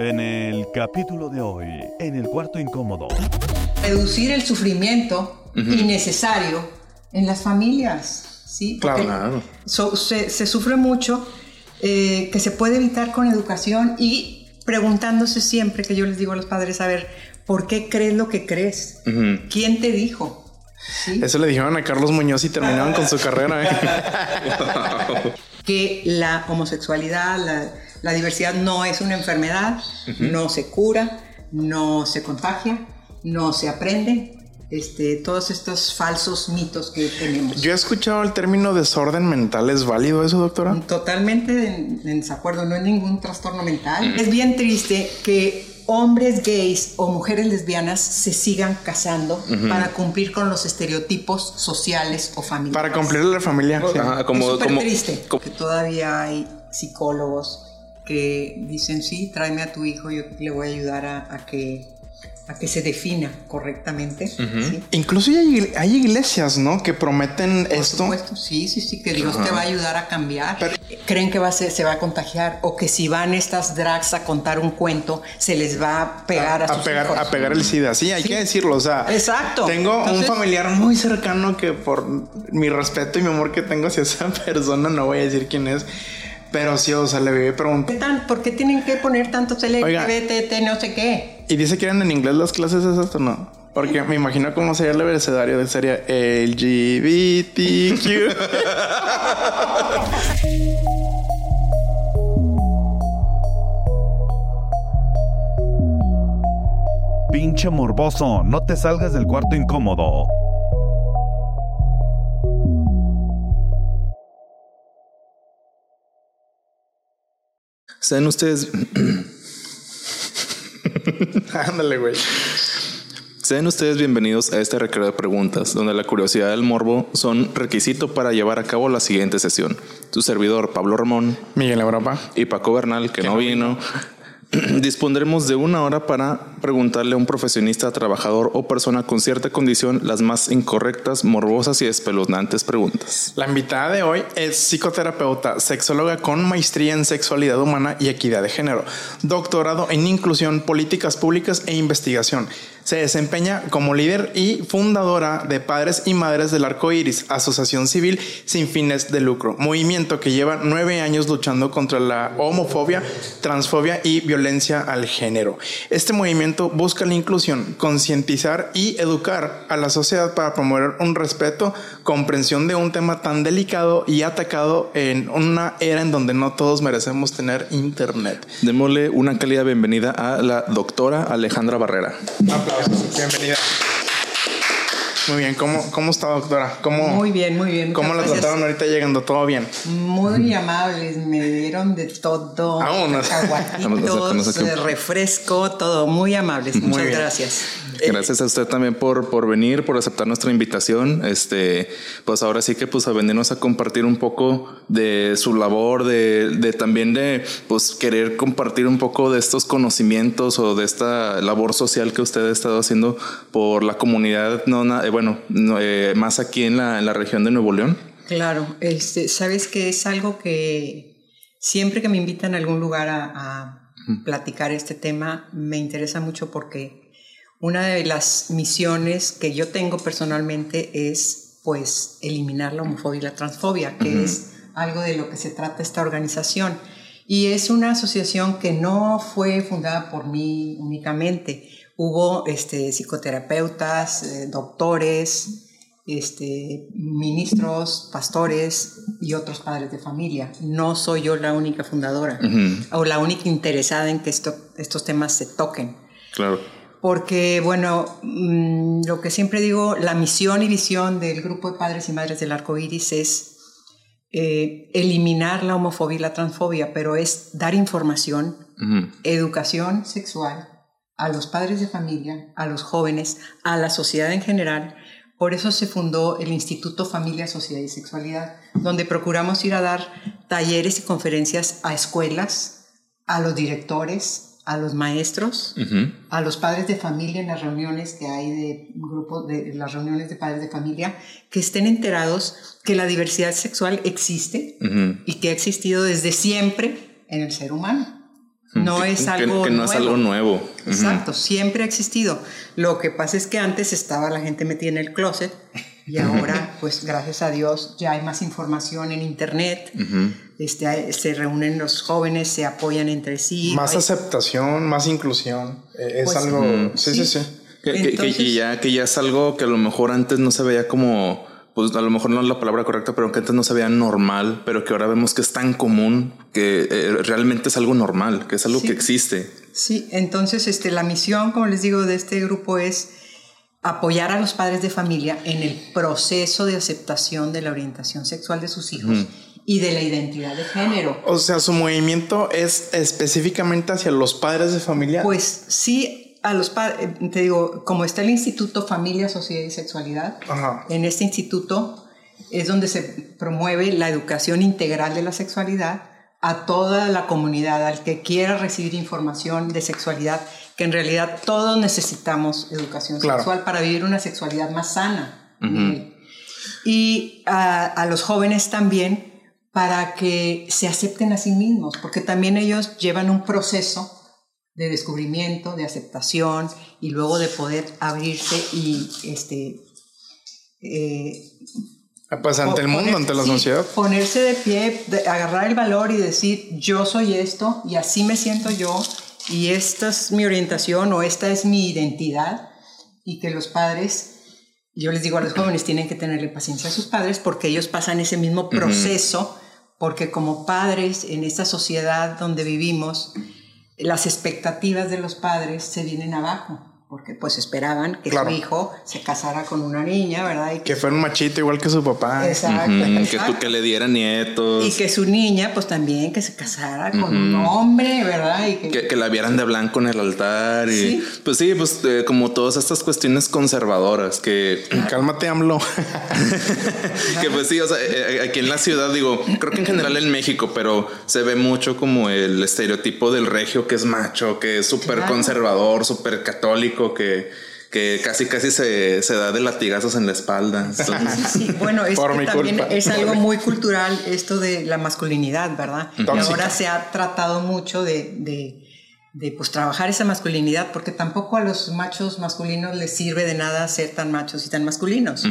En el capítulo de hoy, en el cuarto incómodo. Reducir el sufrimiento innecesario en las familias, ¿sí? Porque Claro. so- se, se sufre mucho eh, que se puede evitar con educación y preguntándose siempre, que yo les digo a los padres, a ver, ¿por qué crees lo que crees? ¿Quién te dijo? ¿Sí? Eso le dijeron a Carlos Muñoz y terminaron con su carrera. ¿eh? que la homosexualidad, la, la diversidad no es una enfermedad, no se cura, no se contagia, no se aprende. Este, todos estos falsos mitos que tenemos. Yo he escuchado el término desorden mental. ¿Es válido eso, doctora? Totalmente en, en desacuerdo, no es ningún trastorno mental. Es bien triste que hombres gays o mujeres lesbianas se sigan casando para cumplir con los estereotipos sociales o familiares. Para cumplir la familia. sí. Ajá, es como, súper como, triste como- que todavía hay psicólogos que dicen sí tráeme a tu hijo yo le voy a ayudar a, a que a que se defina correctamente ¿sí? Incluso hay, hay iglesias, ¿no? Que prometen Por esto. supuesto, sí, sí, sí, que Dios te va a ayudar a cambiar. Creen que va a ser- se va a contagiar o que si van estas drags a contar un cuento, se les va a pegar a, a sus pegar, hijos. a pegar el SIDA. Sí, hay Sí. que decirlo. O sea, Exacto. Tengo un familiar muy cercano que por mi respeto y mi amor que tengo hacia esa persona, no voy a decir quién es, pero sí, o sea, le viví ¿Qué preguntando. tan- ¿Por qué tienen que poner tantos Oiga. LGBT, no sé qué? Y dice que eran en inglés las clases esas o no. Porque me imagino cómo sería el abecedario. Sería LGBTQ. Pinche morboso, no te salgas del cuarto incómodo. Sean ustedes, Ándale, güey. sean ustedes bienvenidos a este recreo de preguntas, donde la curiosidad y el morbo son requisito para llevar a cabo la siguiente sesión. Tu servidor Pablo Ramón Miguel Europa. y Paco Bernal, que no vino, dispondremos de una hora para preguntarle a un profesionista, trabajador o persona con cierta condición las más incorrectas, morbosas y espeluznantes preguntas. La invitada de hoy es psicoterapeuta, sexóloga con maestría en sexualidad humana y equidad de género, doctorado en inclusión, políticas públicas e investigación. Se desempeña como líder y fundadora de Padres y Madres del Arco Iris, asociación civil sin fines de lucro, movimiento que lleva nueve años luchando contra la homofobia, transfobia y violencia al género. Este movimiento busca la inclusión, concientizar y educar a la sociedad para promover un respeto, comprensión de un tema tan delicado y atacado en una era en donde no todos merecemos tener internet. Démosle una cálida bienvenida a la doctora Alejandra Barrera. Aplausos, bienvenida. Muy bien, ¿cómo, cómo está doctora? ¿Cómo, Muy bien, muy bien. ¿Cómo la gracias. trataron ahorita llegando? ¿Todo bien? Muy amables, me dieron de todo. Aguatitos, refresco, todo. Muy amables. Muchas gracias. Gracias a usted también por, por venir, por aceptar nuestra invitación. Este, pues ahora sí que pues a venirnos a compartir un poco de su labor, de, de también de pues querer compartir un poco de estos conocimientos o de esta labor social que usted ha estado haciendo por la comunidad, no, na- eh, bueno, no, eh, más aquí en la, en la región de Nuevo León. Claro, este, sabes que es algo que siempre que me invitan a algún lugar a, a platicar este tema, me interesa mucho porque una de las misiones que yo tengo personalmente es pues eliminar la homofobia y la transfobia, que es algo de lo que se trata esta organización. Y es una asociación que no fue fundada por mí únicamente. Hubo este, psicoterapeutas, eh, doctores, este, ministros, pastores y otros padres de familia. No soy yo la única fundadora o la única interesada en que esto- estos temas se toquen. Claro. Porque, bueno, mm, lo que siempre digo, la misión y visión del grupo de padres y madres del arco iris es eh, eliminar la homofobia y la transfobia, pero es dar información, educación sexual a los padres de familia, a los jóvenes, a la sociedad en general, Por eso se fundó el Instituto Familia, Sociedad y Sexualidad, donde procuramos ir a dar talleres y conferencias a escuelas, a los directores, a los maestros, a los padres de familia en las reuniones que hay de grupos de las reuniones de padres de familia, que estén enterados que la diversidad sexual existe y que ha existido desde siempre en el ser humano. No es algo que, no nuevo. es algo nuevo. Exacto, siempre ha existido. Lo que pasa es que antes estaba la gente metida en el closet y ahora, pues gracias a Dios, ya hay más información en internet. Este, se reúnen los jóvenes, se apoyan entre sí. Más aceptación, más inclusión. Eh, es pues, algo. sí, sí, sí. Que, ya, que ya es algo que a lo mejor antes no se veía como pues a lo mejor no es la palabra correcta, pero que antes no se veía normal, pero que ahora vemos que es tan común que eh, realmente es algo normal, que es algo que existe. Sí, entonces este, la misión, como les digo, de este grupo es apoyar a los padres de familia en el proceso de aceptación de la orientación sexual de sus hijos. Y de la identidad de género. O sea, su movimiento es específicamente hacia los padres de familia. Pues sí, a los padres, eh, te digo, como está el Instituto Familia, Sociedad y Sexualidad, en este instituto es donde se promueve la educación integral de la sexualidad a toda la comunidad, al que quiera recibir información de sexualidad, que en realidad todos necesitamos educación sexual para vivir una sexualidad más sana. Y a, a los jóvenes también para que se acepten a sí mismos, porque también ellos llevan un proceso de descubrimiento, de aceptación y luego de poder abrirse y este eh, pues ante el mundo, ante la sociedad. Ponerse de pie, agarrar el valor y decir yo soy esto y así me siento yo y esta es mi orientación o esta es mi identidad y que los padres yo les digo a los jóvenes tienen que tenerle paciencia a sus padres porque ellos pasan ese mismo proceso porque como padres en esta sociedad donde vivimos las expectativas de los padres se vienen abajo porque pues esperaban que su hijo se casara con una niña, ¿verdad? que, fuera un machito igual que su papá. Exacto, Que, tú, que le diera nietos. Y que su niña pues también que se casara con un hombre, ¿verdad? Y que, que, la vieran de blanco en el altar. Y pues sí, pues eh, como todas estas cuestiones conservadoras que... Cálmate, AMLO. que pues sí, o sea, eh, eh, aquí en la ciudad digo, creo que en general en México, pero se ve mucho como el estereotipo del regio que es macho, que es súper conservador, súper católico que, que casi casi se, se, da de latigazos en la espalda. Bueno, es también es algo muy cultural esto de la masculinidad, ¿verdad? Y ahora se ha tratado mucho de, de, de, pues trabajar esa masculinidad, porque tampoco a los machos masculinos les sirve de nada ser tan machos y tan masculinos.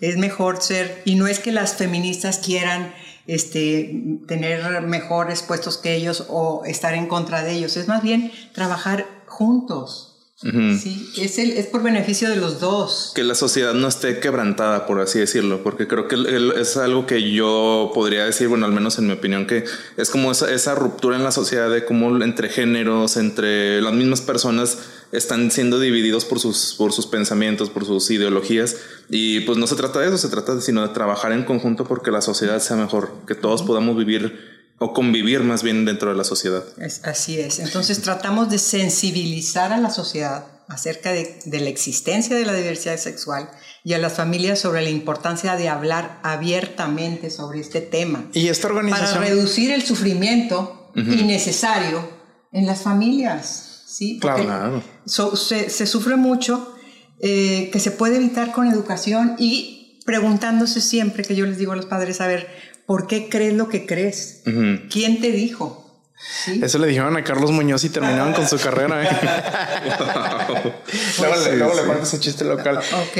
Es mejor ser, y no es que las feministas quieran este, tener mejores puestos que ellos o estar en contra de ellos, es más bien trabajar juntos Sí, es, el, es por beneficio de los dos. Que la sociedad no esté quebrantada, por así decirlo, porque creo que es algo que yo podría decir, bueno, al menos en mi opinión, que es como esa, esa ruptura en la sociedad de cómo entre géneros, entre las mismas personas están siendo divididos por sus, por sus pensamientos, por sus ideologías. Y pues no se trata de eso, se trata de, sino de trabajar en conjunto porque la sociedad sea mejor, que todos podamos vivir o convivir más bien dentro de la sociedad. Es, así es. Entonces tratamos de sensibilizar a la sociedad acerca de, la existencia de la diversidad sexual y a las familias sobre la importancia de hablar abiertamente sobre este tema. Y esta organización... Para reducir el sufrimiento innecesario en las familias. ¿sí? claro. se, sufre mucho eh, que se puede evitar con educación y preguntándose siempre, que yo les digo a los padres, a ver, ¿Por qué crees lo que crees? ¿Quién te dijo? Eso le dijeron a Carlos Muñoz y terminaron con su carrera. ¿eh? luego, le, le ese chiste local. Ok.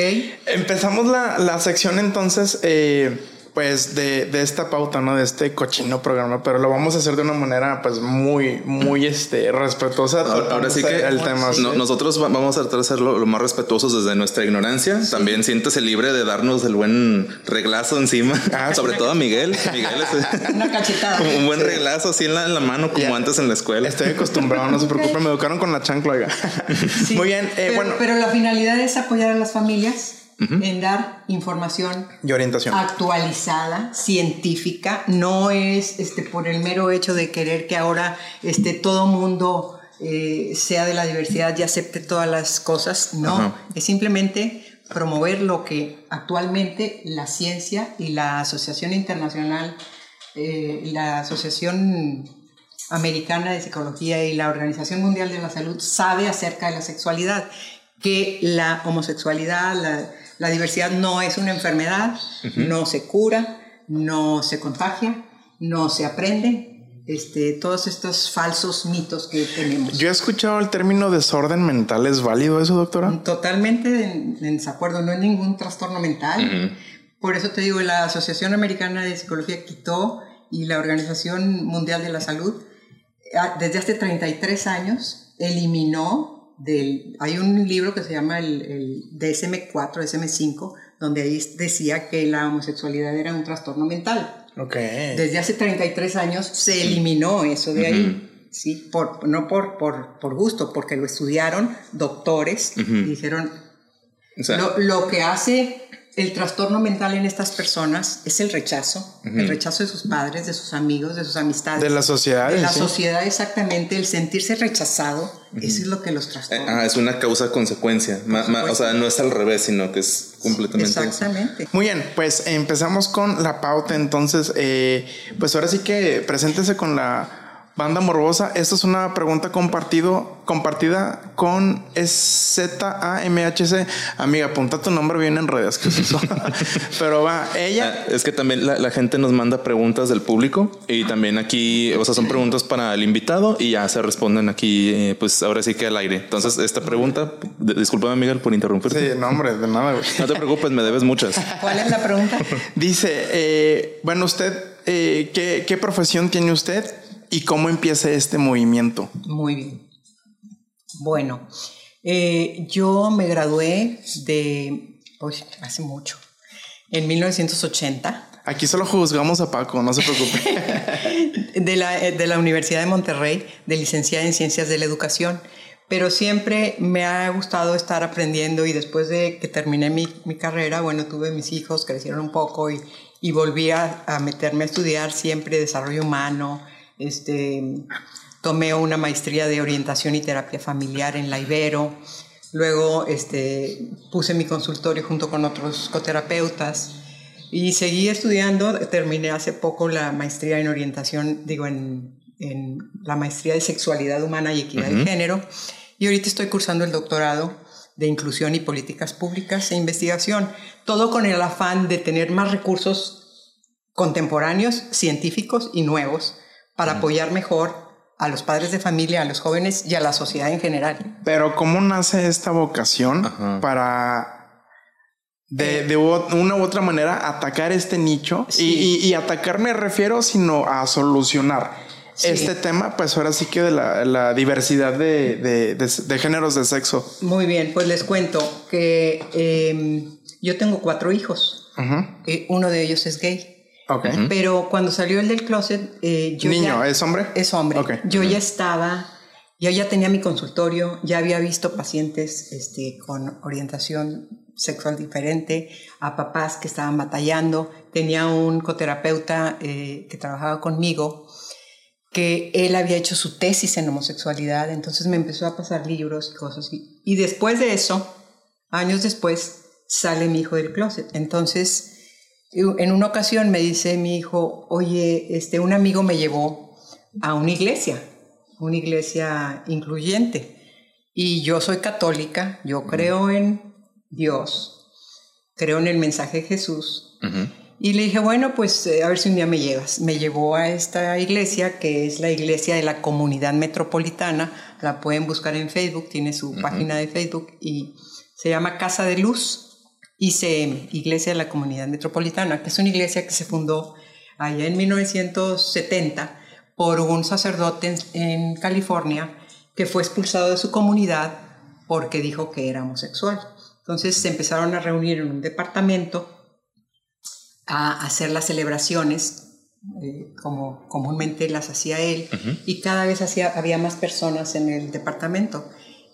Empezamos la, la sección entonces. Eh, pues de, de, esta pauta, ¿no? De este cochino programa, pero lo vamos a hacer de una manera pues muy, muy este, respetuosa. Ahora, sí que el tema, nosotros vamos a tratar de ser lo, más respetuosos desde nuestra ignorancia. También siéntese libre de darnos el buen reglazo encima, ah, sobre todo a Miguel. Miguel es una cachetada. Un buen reglazo así en la, en la mano como antes en la escuela. Estoy acostumbrado, no se preocupe, me educaron con la chancla. muy bien, eh, pero, bueno. Pero la finalidad es apoyar a las familias en dar información y orientación. actualizada, científica, no es este, por el mero hecho de querer que ahora este, todo mundo eh, sea de la diversidad y acepte todas las cosas, no, es simplemente promover lo que actualmente la ciencia y la Asociación Internacional, eh, la Asociación Americana de Psicología y la Organización Mundial de la Salud sabe acerca de la sexualidad, que la homosexualidad, la, diversidad no es una enfermedad, no se cura, no se contagia, no se aprende, este, todos estos falsos mitos que tenemos. Yo he escuchado el término desorden mental. ¿Es válido eso, doctora? Totalmente en, desacuerdo. No es ningún trastorno mental. Por eso te digo, la Asociación Americana de Psicología quitó y la Organización Mundial de la Salud ah, desde hace 33 años eliminó del... Hay un libro que se llama el, el DSM-4, DSM-5, donde ahí decía que la homosexualidad era un trastorno mental. Desde hace 33 años se eliminó eso de ahí. Sí, por, no por, por, por, gusto, porque lo estudiaron doctores y dijeron, lo, lo, que hace el trastorno mental en estas personas es el rechazo, el rechazo de sus padres, de sus amigos, de sus amistades. De la sociedad. De la sociedad, exactamente, el sentirse rechazado, eso es lo que los trastorna. Ah, es una causa-consecuencia, o sea, no es al revés, sino que es completamente. Exactamente. Muy bien, pues empezamos con la pauta, entonces, eh, pues ahora sí que preséntese con la Banda Morbosa, esta es una pregunta compartido, compartida con ZAMHC. Amiga, apunta tu nombre bien en redes, que Pero va, ella. Ah, es que también la, gente nos manda preguntas del público y también aquí, o sea, son preguntas para el invitado y ya se responden aquí, eh, pues ahora sí que al aire. Entonces, esta pregunta, discúlpame, Miguel, por interrumpirte. Sí, no, hombre, de nada. No te preocupes, me debes muchas. ¿Cuál es la pregunta? Dice, eh, bueno, usted, eh, ¿qué, ¿qué profesión tiene usted? ¿Y cómo empieza este movimiento? Muy bien. Bueno, eh, yo me gradué de, hace mucho, en 1980. Aquí solo juzgamos a Paco, no se preocupe. de, la, de la Universidad de Monterrey, de licenciada en Ciencias de la Educación. Pero siempre me ha gustado estar aprendiendo y después de que terminé mi, mi carrera, bueno, tuve mis hijos, crecieron un poco y, y volví a, a meterme a estudiar siempre desarrollo humano, este, tomé una maestría de orientación y terapia familiar en la Ibero. Luego este, puse mi consultorio junto con otros psicoterapeutas y seguí estudiando. Terminé hace poco la maestría en orientación, digo, en, la maestría de sexualidad humana y equidad de género. Y ahorita estoy cursando el doctorado de inclusión y políticas públicas e investigación. Todo con el afán de tener más recursos contemporáneos, científicos y nuevos para apoyar mejor a los padres de familia, a los jóvenes y a la sociedad en general. Pero ¿cómo nace esta vocación para de, de, una u otra manera atacar este nicho? Y, atacar me refiero sino a solucionar. Este tema, pues ahora sí que de la, diversidad de, de, géneros de sexo. Muy bien, pues les cuento que em, yo tengo cuatro hijos. Eh, uno de ellos es gay. Pero cuando salió el del closet, eh, yo Niño, ¿es hombre? Es hombre. Yo ya estaba, yo ya tenía mi consultorio, ya había visto pacientes este, con orientación sexual diferente, a papás que estaban batallando. Tenía un coterapeuta eh, que trabajaba conmigo, que él había hecho su tesis en homosexualidad, entonces me empezó a pasar libros y cosas. Y, y después de eso, años después, sale mi hijo del closet. Entonces, en una ocasión me dice mi hijo, oye, este, un amigo me llevó a una iglesia, una iglesia incluyente. Y yo soy católica, yo creo en Dios, creo en el mensaje de Jesús. Y le dije, bueno, pues eh, a ver si un día me llevas. Me llevó a esta iglesia, que es la iglesia de la comunidad metropolitana. La pueden buscar en Facebook, tiene su página de Facebook y se llama Casa de Luz. ICM, Iglesia de la Comunidad Metropolitana, que es una iglesia que se fundó allá en 1970 por un sacerdote en, California que fue expulsado de su comunidad porque dijo que era homosexual. Entonces se empezaron a reunir en un departamento a hacer las celebraciones eh, como comúnmente las hacía él y cada vez hacía, había más personas en el departamento.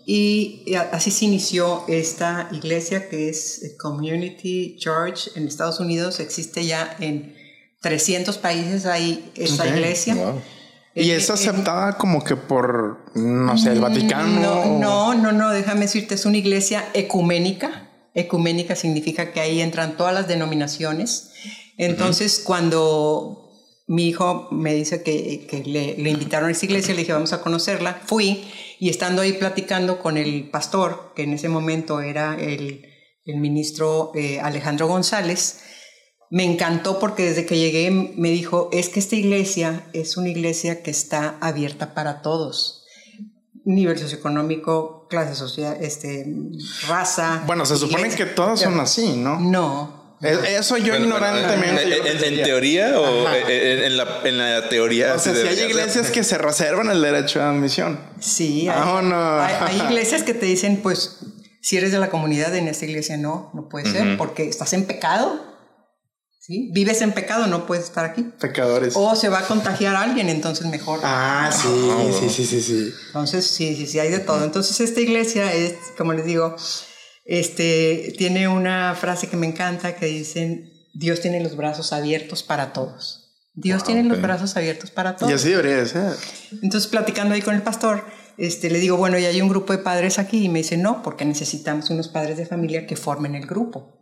Y así se inició esta iglesia que es Community Church en Estados Unidos. Existe ya en 300 países ahí esta iglesia. ¿Y es aceptada como que por, no sé, el Vaticano? No, no, no, déjame decirte, es una iglesia ecuménica. ecuménica significa que ahí entran todas las denominaciones. Entonces, cuando mi hijo me dice que, que le, le, invitaron a esa iglesia, le dije, vamos a conocerla, fui y estando ahí platicando con el pastor, que en ese momento era el, el ministro eh, Alejandro González, me encantó porque desde que llegué me dijo, es que esta iglesia es una iglesia que está abierta para todos. Nivel socioeconómico, clase social, este, raza. Bueno, se supone que todas son así, ¿no? No. Eso yo ignorantemente. En, teoría o en la, en, la, teoría? O sea, si hay iglesias que se reservan el derecho a admisión. Sí, hay, Ah, no. hay, hay iglesias que te dicen, pues, si eres de la comunidad, en esta iglesia no, no puede ser, porque estás en pecado. ¿Sí? Vives en pecado, no puedes estar aquí. Pecadores. O se va a contagiar a alguien, entonces mejor. Ah, sí, sí, sí, sí, sí. Entonces, sí, sí, sí, hay de todo. Entonces, esta iglesia es, como les digo, este, tiene una frase que me encanta que dicen, Dios tiene los brazos abiertos para todos. Dios Wow, tiene los ok. brazos abiertos para todos. Y así debería de ser. Entonces, platicando ahí con el pastor, este, le digo, bueno, ya hay un grupo de padres aquí. Y me dice, no, porque necesitamos unos padres de familia que formen el grupo.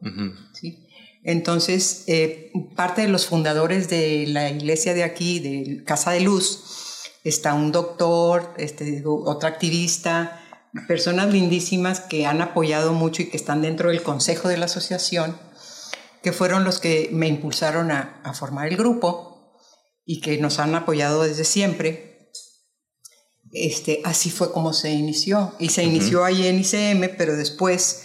¿sí? Entonces, eh, parte de los fundadores de la iglesia de aquí, de Casa de Luz, está un doctor, este, otra activista, personas lindísimas que han apoyado mucho y que están dentro del consejo de la asociación, que fueron los que me impulsaron a, a formar el grupo y que nos han apoyado desde siempre. Este, así fue como se inició. Y se inició ahí en ICM, pero después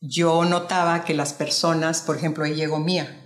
yo notaba que las personas, por ejemplo, ahí llegó Mía.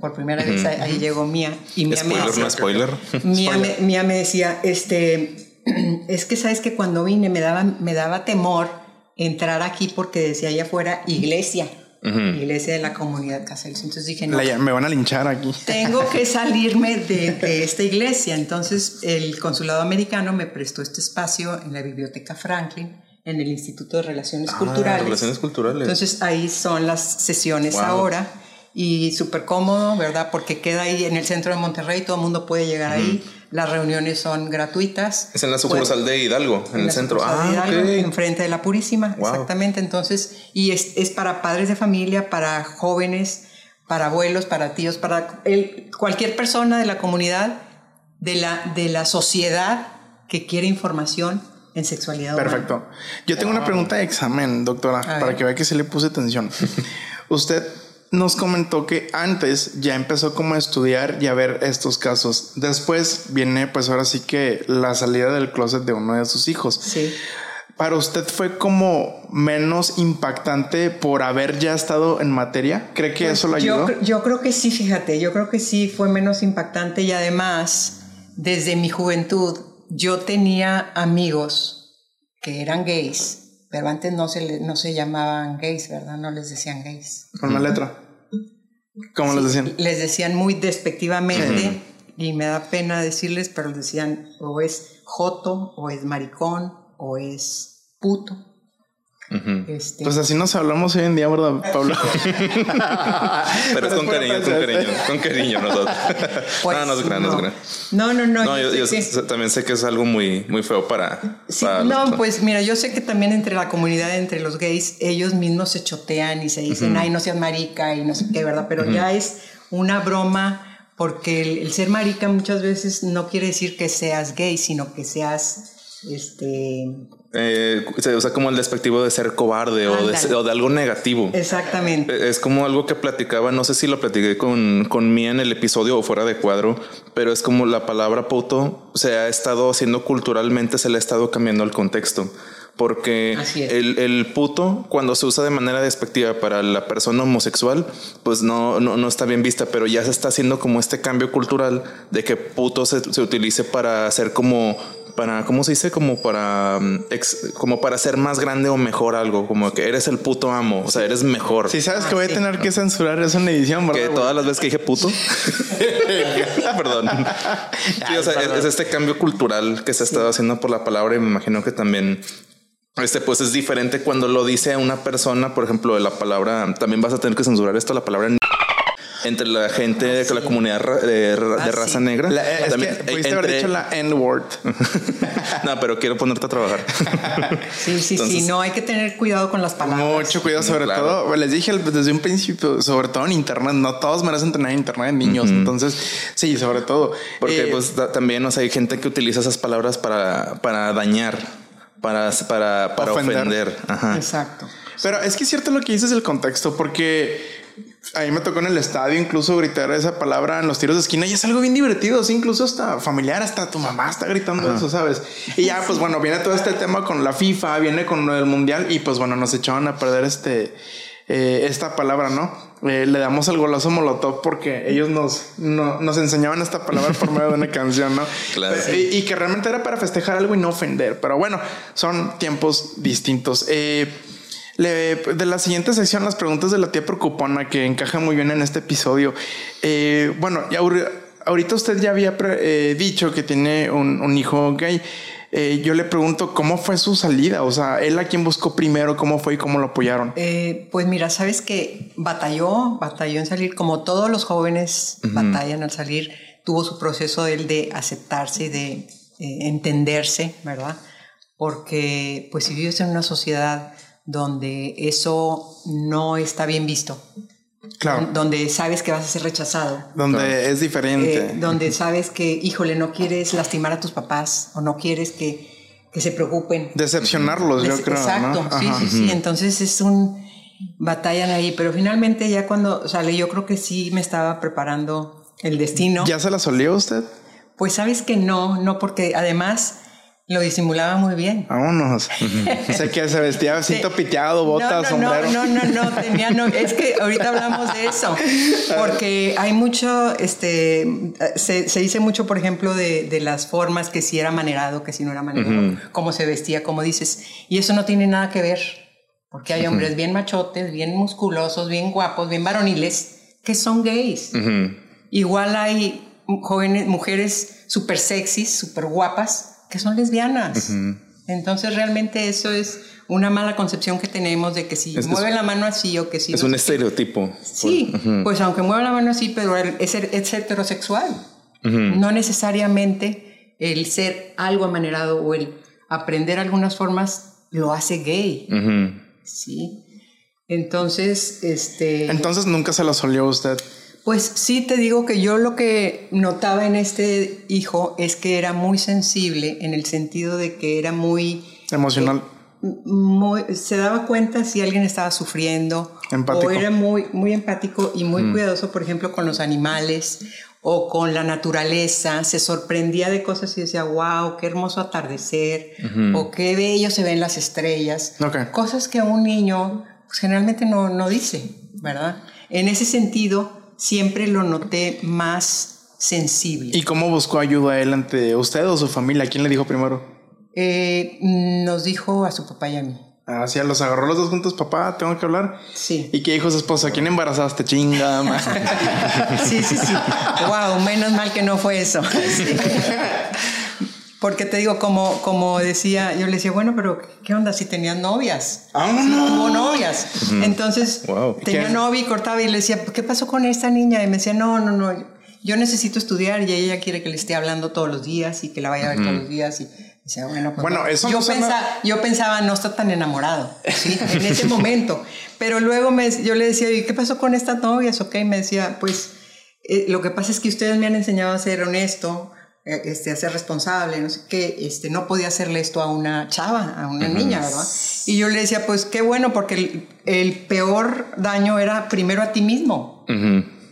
Por primera vez ahí, llegó Mía. Y Mía me Spoiler, decía, no spoiler. Mía me, Mía me decía, este, es que sabes que cuando vine me daba, me daba temor entrar aquí porque decía allá afuera iglesia, iglesia de la comunidad Caseles. Entonces dije, no, La- me van a linchar aquí. tengo que salirme de, de esta iglesia. Entonces el consulado americano me prestó este espacio en la biblioteca Franklin, en el Instituto de Relaciones Culturales. Ah, Relaciones culturales. Entonces ahí son las sesiones Wow. ahora y súper cómodo, ¿verdad? Porque queda ahí en el centro de Monterrey, todo el mundo puede llegar ahí. Las reuniones son gratuitas. es en la sucursal de Hidalgo, en, el la centro. de Ah, Hidalgo, ok. enfrente de la Purísima, Wow. exactamente. Entonces, y es, es para padres de familia, para jóvenes, para abuelos, para tíos, para el- cualquier persona de la comunidad, de la, de la sociedad que quiere información en sexualidad. humana. Perfecto. Yo tengo una pregunta de examen, doctora, A para ver. que vea que se le puse atención. Usted nos comentó que antes ya empezó como a estudiar y a ver estos casos. Después viene pues ahora sí que la salida del closet de uno de sus hijos. Sí. ¿Para usted fue como menos impactante por haber ya estado en materia? ¿Cree que eso lo Pues Yo, ayudó? cre- yo creo que sí, fíjate, yo creo que sí fue menos impactante y además, desde mi juventud, yo tenía amigos que eran gays, pero antes no se, le- no se llamaban gays, ¿verdad? No les decían gays. Con la letra. ¿Cómo les decían? Les decían muy despectivamente y me da pena decirles, pero les decían o es joto, o es maricón, o es puto. Este, Pues así nos hablamos hoy en día, ¿verdad, Pablo? Pero es con pura cariño, con cariño, con cariño nosotros. pues, no, no se crean, no se crean. No, no, no. No, yo, sé yo que- sé- también sé que es algo muy, muy feo para. Sí, para no, los- pues mira, yo sé que también entre la comunidad, entre los gays, ellos mismos se chotean y se dicen, ay, no seas marica y no sé qué, ¿verdad? Pero ya es una broma porque el, el ser marica muchas veces no quiere decir que seas gay, sino que seas, este, eh, se usa como el despectivo de ser cobarde o de, o de algo negativo. exactamente. Es como algo que platicaba, no sé si lo platiqué con, con Mía en el episodio o fuera de cuadro, pero es como la palabra puto se ha estado haciendo culturalmente, se le ha estado cambiando el contexto. Porque el, el puto, cuando se usa de manera despectiva para la persona homosexual, pues no, no, no está bien vista, pero ya se está haciendo como este cambio cultural de que puto se, se utilice para hacer como para, ¿cómo se dice? Como para, mm, ex- como para ser más grande o mejor algo, como que eres el puto amo, o sea, eres mejor. Si sabes que voy a tener que censurar eso en edición, ¿verdad? Que todas las veces que dije puto. Perdón. Sí, o sea, es, es este cambio cultural que se ha estado haciendo por la palabra y me imagino que también. Este, pues es diferente cuando lo dice una persona, por ejemplo, de la palabra. También vas a tener que censurar esto, la palabra. entre la gente de la comunidad de, Ah, raza sí. negra. La- es También, que eh, pudiste haber dicho la N-word. no, pero quiero ponerte a trabajar. Sí, sí, sí, no hay que tener cuidado con las palabras. Mucho cuidado, sobre Claro. todo, les dije desde un principio, sobre todo en internet, no todos merecen tener internet, niños. Entonces, sí, sobre todo. Porque Eh, pues también, o sea, hay gente que utiliza esas palabras para, para dañar, para, para, para Ofender. ofender. Ajá. Exacto. Pero es que es cierto lo que dices del contexto, porque a mí me tocó en el estadio incluso gritar esa palabra en los tiros de esquina y es algo bien divertido, sí, incluso hasta familiar, hasta tu mamá está gritando eso, ¿sabes? Y ya, pues bueno, viene todo este tema con la FIFA, viene con del mundial y pues bueno, nos echaban a perder este, eh, esta palabra, ¿no? Eh, le damos el golazo molotov porque ellos nos, no- nos enseñaban esta palabra por medio de una canción, ¿no? Claro. Eh, y, y que realmente era para festejar algo y no ofender. Pero bueno, son tiempos distintos. Eh, le- de la siguiente sección, las preguntas de la tía preocupona que encaja muy bien en este episodio. Eh, bueno, ya ahorita usted ya había pre- eh, dicho que tiene un, un hijo gay. Eh, yo le pregunto cómo fue su salida, o sea, él a quién buscó primero, cómo fue y cómo lo apoyaron. Eh, pues mira, sabes que batalló, batalló en salir, como todos los jóvenes batallan al salir, tuvo su proceso él de aceptarse y de eh, entenderse, ¿verdad? Porque pues si vives en una sociedad donde eso no está bien visto, Claro, donde sabes que vas a ser rechazado, donde es diferente. eh, donde sabes que, híjole, no quieres lastimar a tus papás o no quieres que, que se preocupen. Decepcionarlos, yo creo. Exacto, ¿no? sí, Ajá. sí, sí. Entonces es un batallan ahí, pero finalmente ya cuando sale, yo creo que sí me estaba preparando el destino. ¿Ya se la solió usted? Pues sabes que no, no, porque además lo disimulaba muy bien. Vámonos. sé que se vestía así Sí. topiteado, botas, no, no, sombrero. No, no, no, tenía no. Es que ahorita hablamos de eso. Porque hay mucho, este, se, se dice mucho, por ejemplo, de, de las formas, que si era manerado, que si no era manerado, cómo se vestía, como dices. Y eso no tiene nada que ver. Porque hay hombres bien machotes, bien musculosos, bien guapos, bien varoniles, que son gays. Igual hay jóvenes, mujeres súper sexys, súper guapas, que son lesbianas. Entonces realmente eso es una mala concepción que tenemos de que si Es- mueven la mano así o que si... Es no un estereotipo. Sí, pues aunque mueva la mano así, pero es, es heterosexual. No necesariamente el ser algo amanerado o el aprender algunas formas lo hace gay. Sí. Entonces, este... Entonces nunca se la solió usted. Pues sí, te digo que yo lo que notaba en este hijo es que era muy sensible en el sentido de que era muy... Emocional. muy se daba cuenta si alguien estaba sufriendo Empático. o era muy, muy empático y muy cuidadoso, por ejemplo, con los animales o con la naturaleza. Se sorprendía de cosas y decía, wow, qué hermoso atardecer o qué bello se ven las estrellas. Ok. Cosas que un niño pues, generalmente no, no dice, ¿verdad? En ese sentido, siempre lo noté más sensible. ¿Y cómo buscó ayuda él ante usted o su familia? ¿Quién le dijo primero? Eh, nos dijo a su papá y a mí. Así los agarró los dos juntos, papá, tengo que hablar. Sí. ¿Y qué dijo su esposa? ¿Quién embarazaste? Chinga. Sí, sí, sí. Wow, menos mal que no fue eso. Porque te digo, como, como decía, yo le decía, bueno, pero ¿qué onda si tenías novias? ¡Vámonos! Tuvo novias. Entonces, Wow. tenía ¿Qué? novia y cortaba y le decía, ¿qué pasó con esta niña? Y me decía, no, no, no, yo necesito estudiar y ella quiere que le esté hablando todos los días y que la vaya a ver todos los días. Y decía, bueno, pues Bueno, no. eso yo, no se pensa- yo pensaba, no está tan enamorado, ¿sí? En ese momento. Pero luego me, yo le decía, ¿y qué pasó con estas novias? Ok, me decía, pues eh, lo que pasa es que ustedes me han enseñado a ser honesto, este, a ser responsable, no sé qué, este, no podía hacerle esto a una chava, a una niña, ¿verdad? Y yo le decía, pues qué bueno, porque el, el peor daño era primero a ti mismo.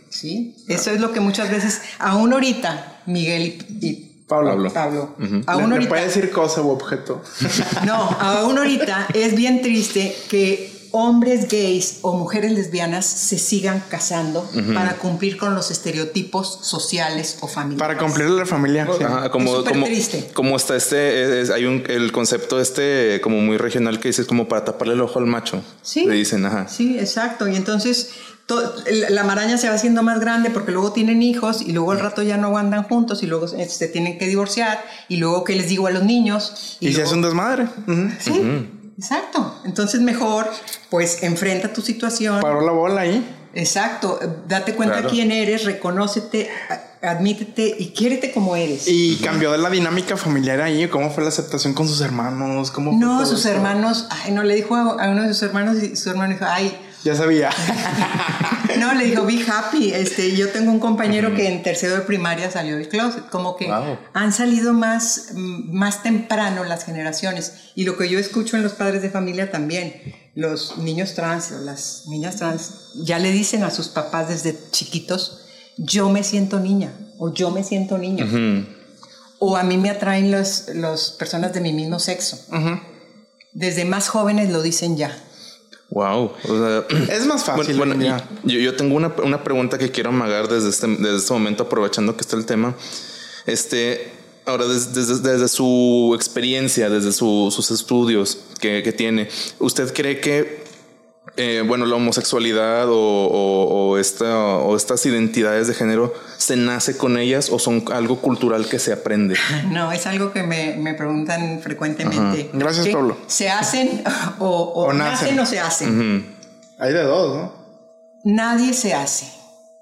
¿sí? Eso es lo que muchas veces, aún ahorita, Miguel y, y Pablo. Pablo, Le- aún le ahorita, puede decir cosa u objeto. no, aún ahorita es bien triste que hombres gays o mujeres lesbianas se sigan casando para cumplir con los estereotipos sociales o familiares. Para cumplirle a la familia. sí. Ajá, como, Es como, triste. como está este, es- hay un, el concepto este como muy regional que dices como para taparle el ojo al macho. Sí. Le dicen, ajá. Sí, exacto. Y entonces to- la maraña se va haciendo más grande porque luego tienen hijos y luego al rato ya no andan juntos y luego se se tienen que divorciar y luego qué les digo a los niños. Y, se luego- hace un desmadre. Sí, exacto. Entonces mejor pues enfrenta tu situación. Paró la bola ahí. Exacto, date cuenta quién eres, reconócete, admítete y quiérete como eres. Y cambió de la dinámica familiar ahí, ¿cómo fue la aceptación con sus hermanos? ¿Cómo no, sus hermanos, ay, no, le dijo a, uno de sus hermanos y su hermano dijo, ay. Ya sabía. no, le dijo, be happy. Este, yo tengo un compañero que en tercero de primaria salió del closet. Como que han salido más, más temprano las generaciones. Y lo que yo escucho en los padres de familia también los niños trans o las niñas trans ya le dicen a sus papás desde chiquitos, yo me siento niña o yo me siento niño. O a mí me atraen las los personas de mi mismo sexo. Desde más jóvenes lo dicen ya. Wow. es más fácil. Bueno, yo, yo, tengo una, una, pregunta que quiero amagar desde este, desde este momento, aprovechando que está el tema. Este, Ahora, desde, desde, su experiencia, desde sus estudios que, que, tiene, ¿usted cree que, eh, bueno, la homosexualidad o, o, esta, o estas identidades de género se nace con ellas o son algo cultural que se aprende? No, es algo que me, me preguntan frecuentemente. Gracias, Pablo. ¿Se hacen o, nacen. o se hacen? Hay de dos, ¿no? Nadie se hace.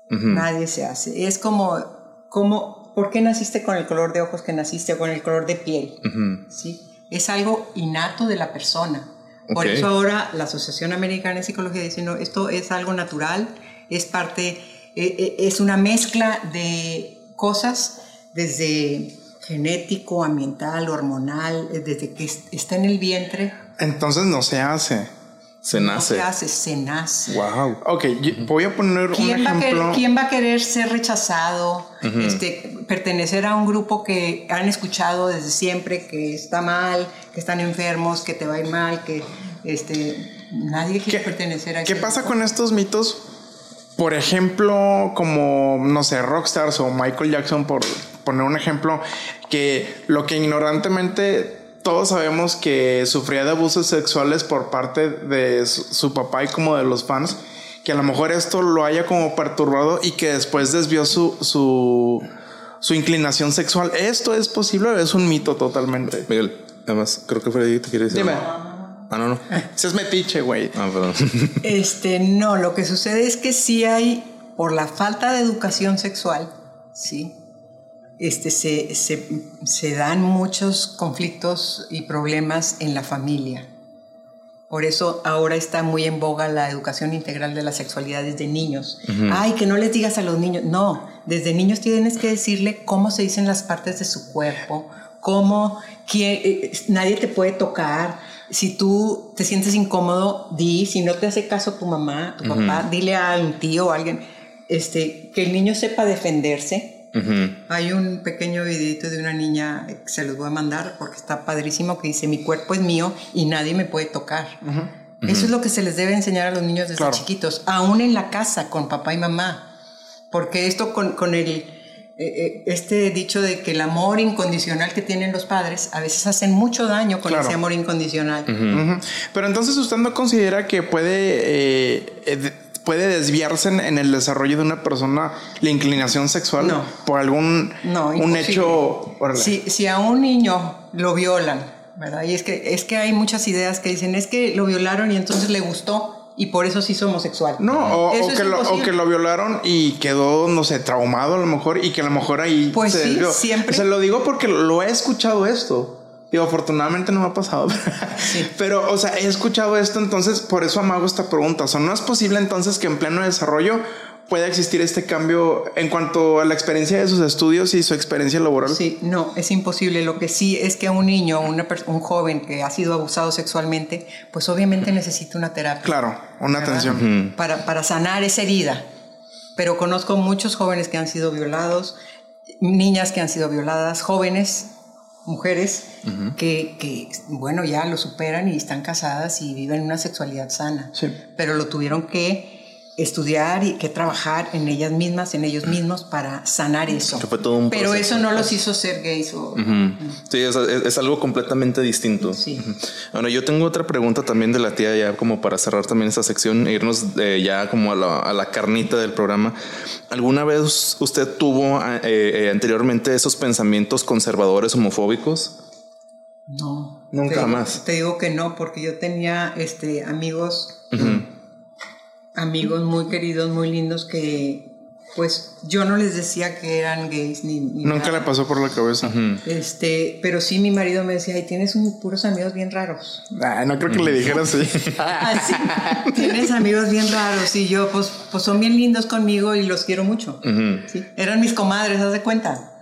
Nadie se hace. Es como, como ¿por qué naciste con el color de ojos que naciste o con el color de piel? ¿Sí? Es algo innato de la persona. Por eso ahora la Asociación Americana de Psicología dice, no, esto es algo natural, es parte, eh, eh, es una mezcla de cosas desde genético, ambiental, hormonal, eh, desde que está en el vientre. Entonces no se hace. Se nace. se hace, se nace. Wow. Ok, voy a poner un ejemplo. ¿Quién va a querer ser rechazado? este, pertenecer a un grupo que han escuchado desde siempre que está mal, que están enfermos, que te va a ir mal, que este, nadie quiere pertenecer a ¿Qué pasa con estos mitos? Por ejemplo, como, no sé, Rockstars o Michael Jackson, por poner un ejemplo, que lo que ignorantemente todos sabemos que sufría de abusos sexuales por parte de su, papá y como de los fans, que a lo mejor esto lo haya como perturbado y que después desvió su, su, inclinación sexual. ¿Esto es posible es un mito totalmente? Miguel, además, creo que Freddy te quiere decir. Dime. Ah, no, no. Ese es metiche, güey. Ah, perdón. Este, no, lo que sucede es que sí hay, por la falta de educación sexual, sí, este, se, se, dan muchos conflictos y problemas en la familia. Por eso ahora está muy en boga la educación integral de la sexualidad desde niños. Ay, que no les digas a los niños. No, desde niños tienes que decirle cómo se dicen las partes de su cuerpo, cómo eh, nadie te puede tocar. Si tú te sientes incómodo, di. Si no te hace caso tu mamá, tu papá, dile a un tío o a alguien. Este, que el niño sepa defenderse hay un pequeño videito de una niña que se los voy a mandar porque está padrísimo que dice mi cuerpo es mío y nadie me puede tocar. Eso es lo que se les debe enseñar a los niños desde chiquitos, aún en la casa con papá y mamá. Porque esto con, con el, eh, eh, este dicho de que el amor incondicional que tienen los padres a veces hacen mucho daño con ese amor incondicional. Pero entonces usted no considera que puede eh, puede desviarse en, el desarrollo de una persona la inclinación sexual por algún un hecho. Si, si a un niño lo violan, ¿verdad? Y es que, es que hay muchas ideas que dicen, es que lo violaron y entonces le gustó y por eso sí es homosexual. No, o, que lo, o, que lo, violaron y quedó, no sé, traumado a lo mejor y que a lo mejor ahí pues sí, siempre. Se lo digo porque lo he escuchado esto. Digo, afortunadamente no me ha pasado. Pero, o sea, he escuchado esto, entonces por eso amago esta pregunta. O sea, ¿no es posible entonces que en pleno desarrollo pueda existir este cambio en cuanto a la experiencia de sus estudios y su experiencia laboral? Sí, no, es imposible. Lo que sí es que un niño, una un joven que ha sido abusado sexualmente, pues obviamente necesita una terapia. Claro, una atención. Para, para sanar esa herida. Pero conozco muchos jóvenes que han sido violados, niñas que han sido violadas, jóvenes mujeres que, que, bueno, ya lo superan y están casadas y viven una sexualidad sana. Pero lo tuvieron que estudiar y que trabajar en ellas mismas, en ellos mismos para sanar eso. Pero eso no los hizo ser gays. Sí, es, algo completamente distinto. Sí. Bueno, yo tengo otra pregunta también de la tía ya como para cerrar también esta sección e irnos eh, ya como a la, a la, carnita del programa. ¿Alguna vez usted tuvo eh, eh, anteriormente esos pensamientos conservadores homofóbicos? No. Nunca más. Te digo que no, porque yo tenía este, amigos amigos muy queridos, muy lindos que pues yo no les decía que eran gays ni, ni Nunca nada. le pasó por la cabeza. Este, pero sí mi marido me decía, ay, tienes un- puros amigos bien raros. Ay, no creo que le dijera así. Así, tienes amigos bien raros y yo, pues, pues son bien lindos conmigo y los quiero mucho. Sí, Eran mis comadres, haz de cuenta.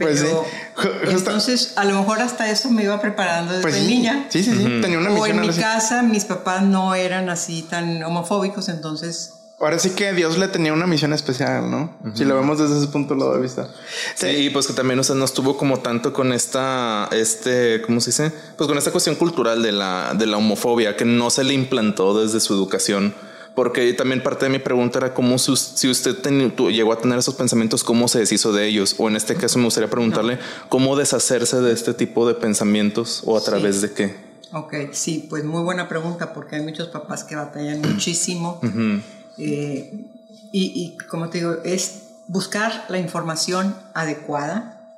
Pues sí. Pero, entonces, a lo mejor hasta eso me iba preparando desde Pues sí. niña. Sí, sí, sí. Tenía una O misión en mi así. casa, mis papás no eran así tan homofóbicos, entonces Ahora sí que Dios le tenía una misión especial, ¿no? Si lo vemos desde ese punto de vista. Sí, y pues que también o sea, no estuvo como tanto con esta, este, ¿cómo se dice? Pues con esta cuestión cultural de la, de la homofobia que no se le implantó desde su educación. Porque también parte de mi pregunta era cómo su- si usted ten- llegó a tener esos pensamientos, cómo se deshizo de ellos. O en este caso me gustaría preguntarle cómo deshacerse de este tipo de pensamientos o a través de qué. Ok, sí, pues muy buena pregunta porque hay muchos papás que batallan muchísimo. Eh, y, y como te digo, es buscar la información adecuada,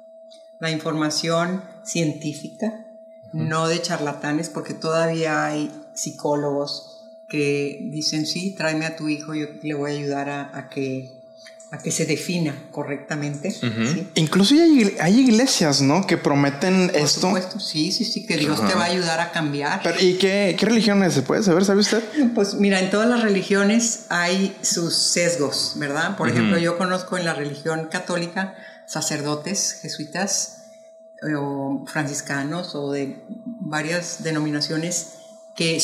la información científica, no de charlatanes, porque todavía hay psicólogos que dicen, sí, tráeme a tu hijo, yo le voy a ayudar a, a que, a que se defina correctamente. ¿sí? Incluso hay, hay iglesias, ¿no? Que prometen Por esto. supuesto, sí, sí, sí, que Dios te va a ayudar a cambiar. Pero, ¿Y qué, qué religión es? ¿Se puede saber? ¿Sabe usted? Pues mira, en todas las religiones hay sus sesgos, ¿verdad? Por ejemplo, yo conozco en la religión católica sacerdotes jesuitas eh, o franciscanos o de varias denominaciones que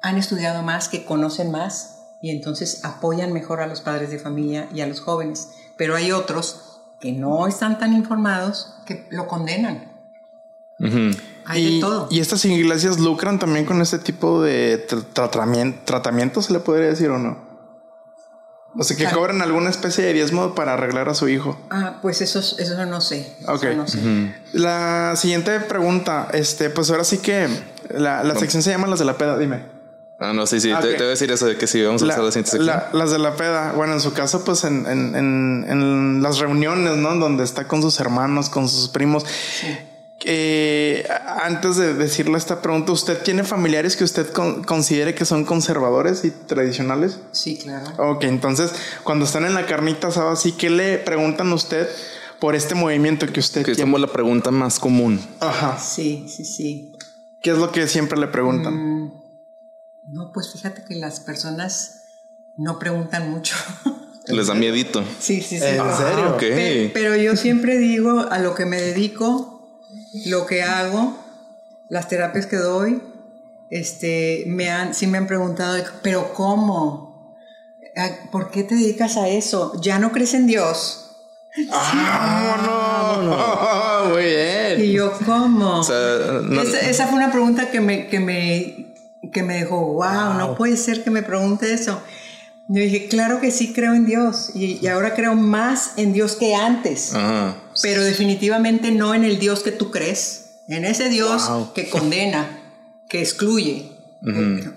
han estudiado más, que conocen más y entonces apoyan mejor a los padres de familia y a los jóvenes. Pero hay otros que no están tan informados que lo condenan. Hay y, de todo. y estas iglesias lucran también con este tipo de tra- tratamiento, tratamiento, se le podría decir o no. O sea, que Claro. cobran alguna especie de diezmo para arreglar a su hijo. Ah, pues eso, eso no sé. eso Ok. no sé. La siguiente pregunta, este, pues ahora sí que la, la sección se llama las de la peda, dime. Ah, no, sí, sí, Ah, te, te voy a decir eso de que sí, vamos a La- usar la siguiente sección. la- las de la peda, bueno, en su caso, pues en, en- en- en las reuniones, ¿no? Donde está con sus hermanos, con sus primos. Eh, antes de decirle esta pregunta, ¿usted tiene familiares que usted con- considere que son conservadores y tradicionales? Sí, claro. Ok, entonces cuando están en la carnita asada, así que le preguntan a usted por este movimiento que usted que es tiene? como la pregunta más común. Ajá. Sí, sí, sí. ¿Qué es lo que siempre le preguntan? Mm, no, pues fíjate que las personas no preguntan mucho. Les da miedito. sí, sí, sí. ¿En no. serio? Ok. Pe- Pero yo siempre digo a lo que me dedico, lo que hago, las terapias que doy, este, me han, sí me han preguntado, pero ¿cómo? ¿Por qué te dedicas a eso? ¿Ya no crees en Dios? ¡Ah, no! Muy bien. Y yo, ¿cómo? O sea, no- esa, esa fue una pregunta que me, que me, que me dejó, wow, no puede ser que me pregunte eso. Yo dije, claro que sí creo en Dios y, y ahora creo más en Dios que antes, Ajá. pero definitivamente no en el Dios que tú crees, en ese Dios que condena, que excluye.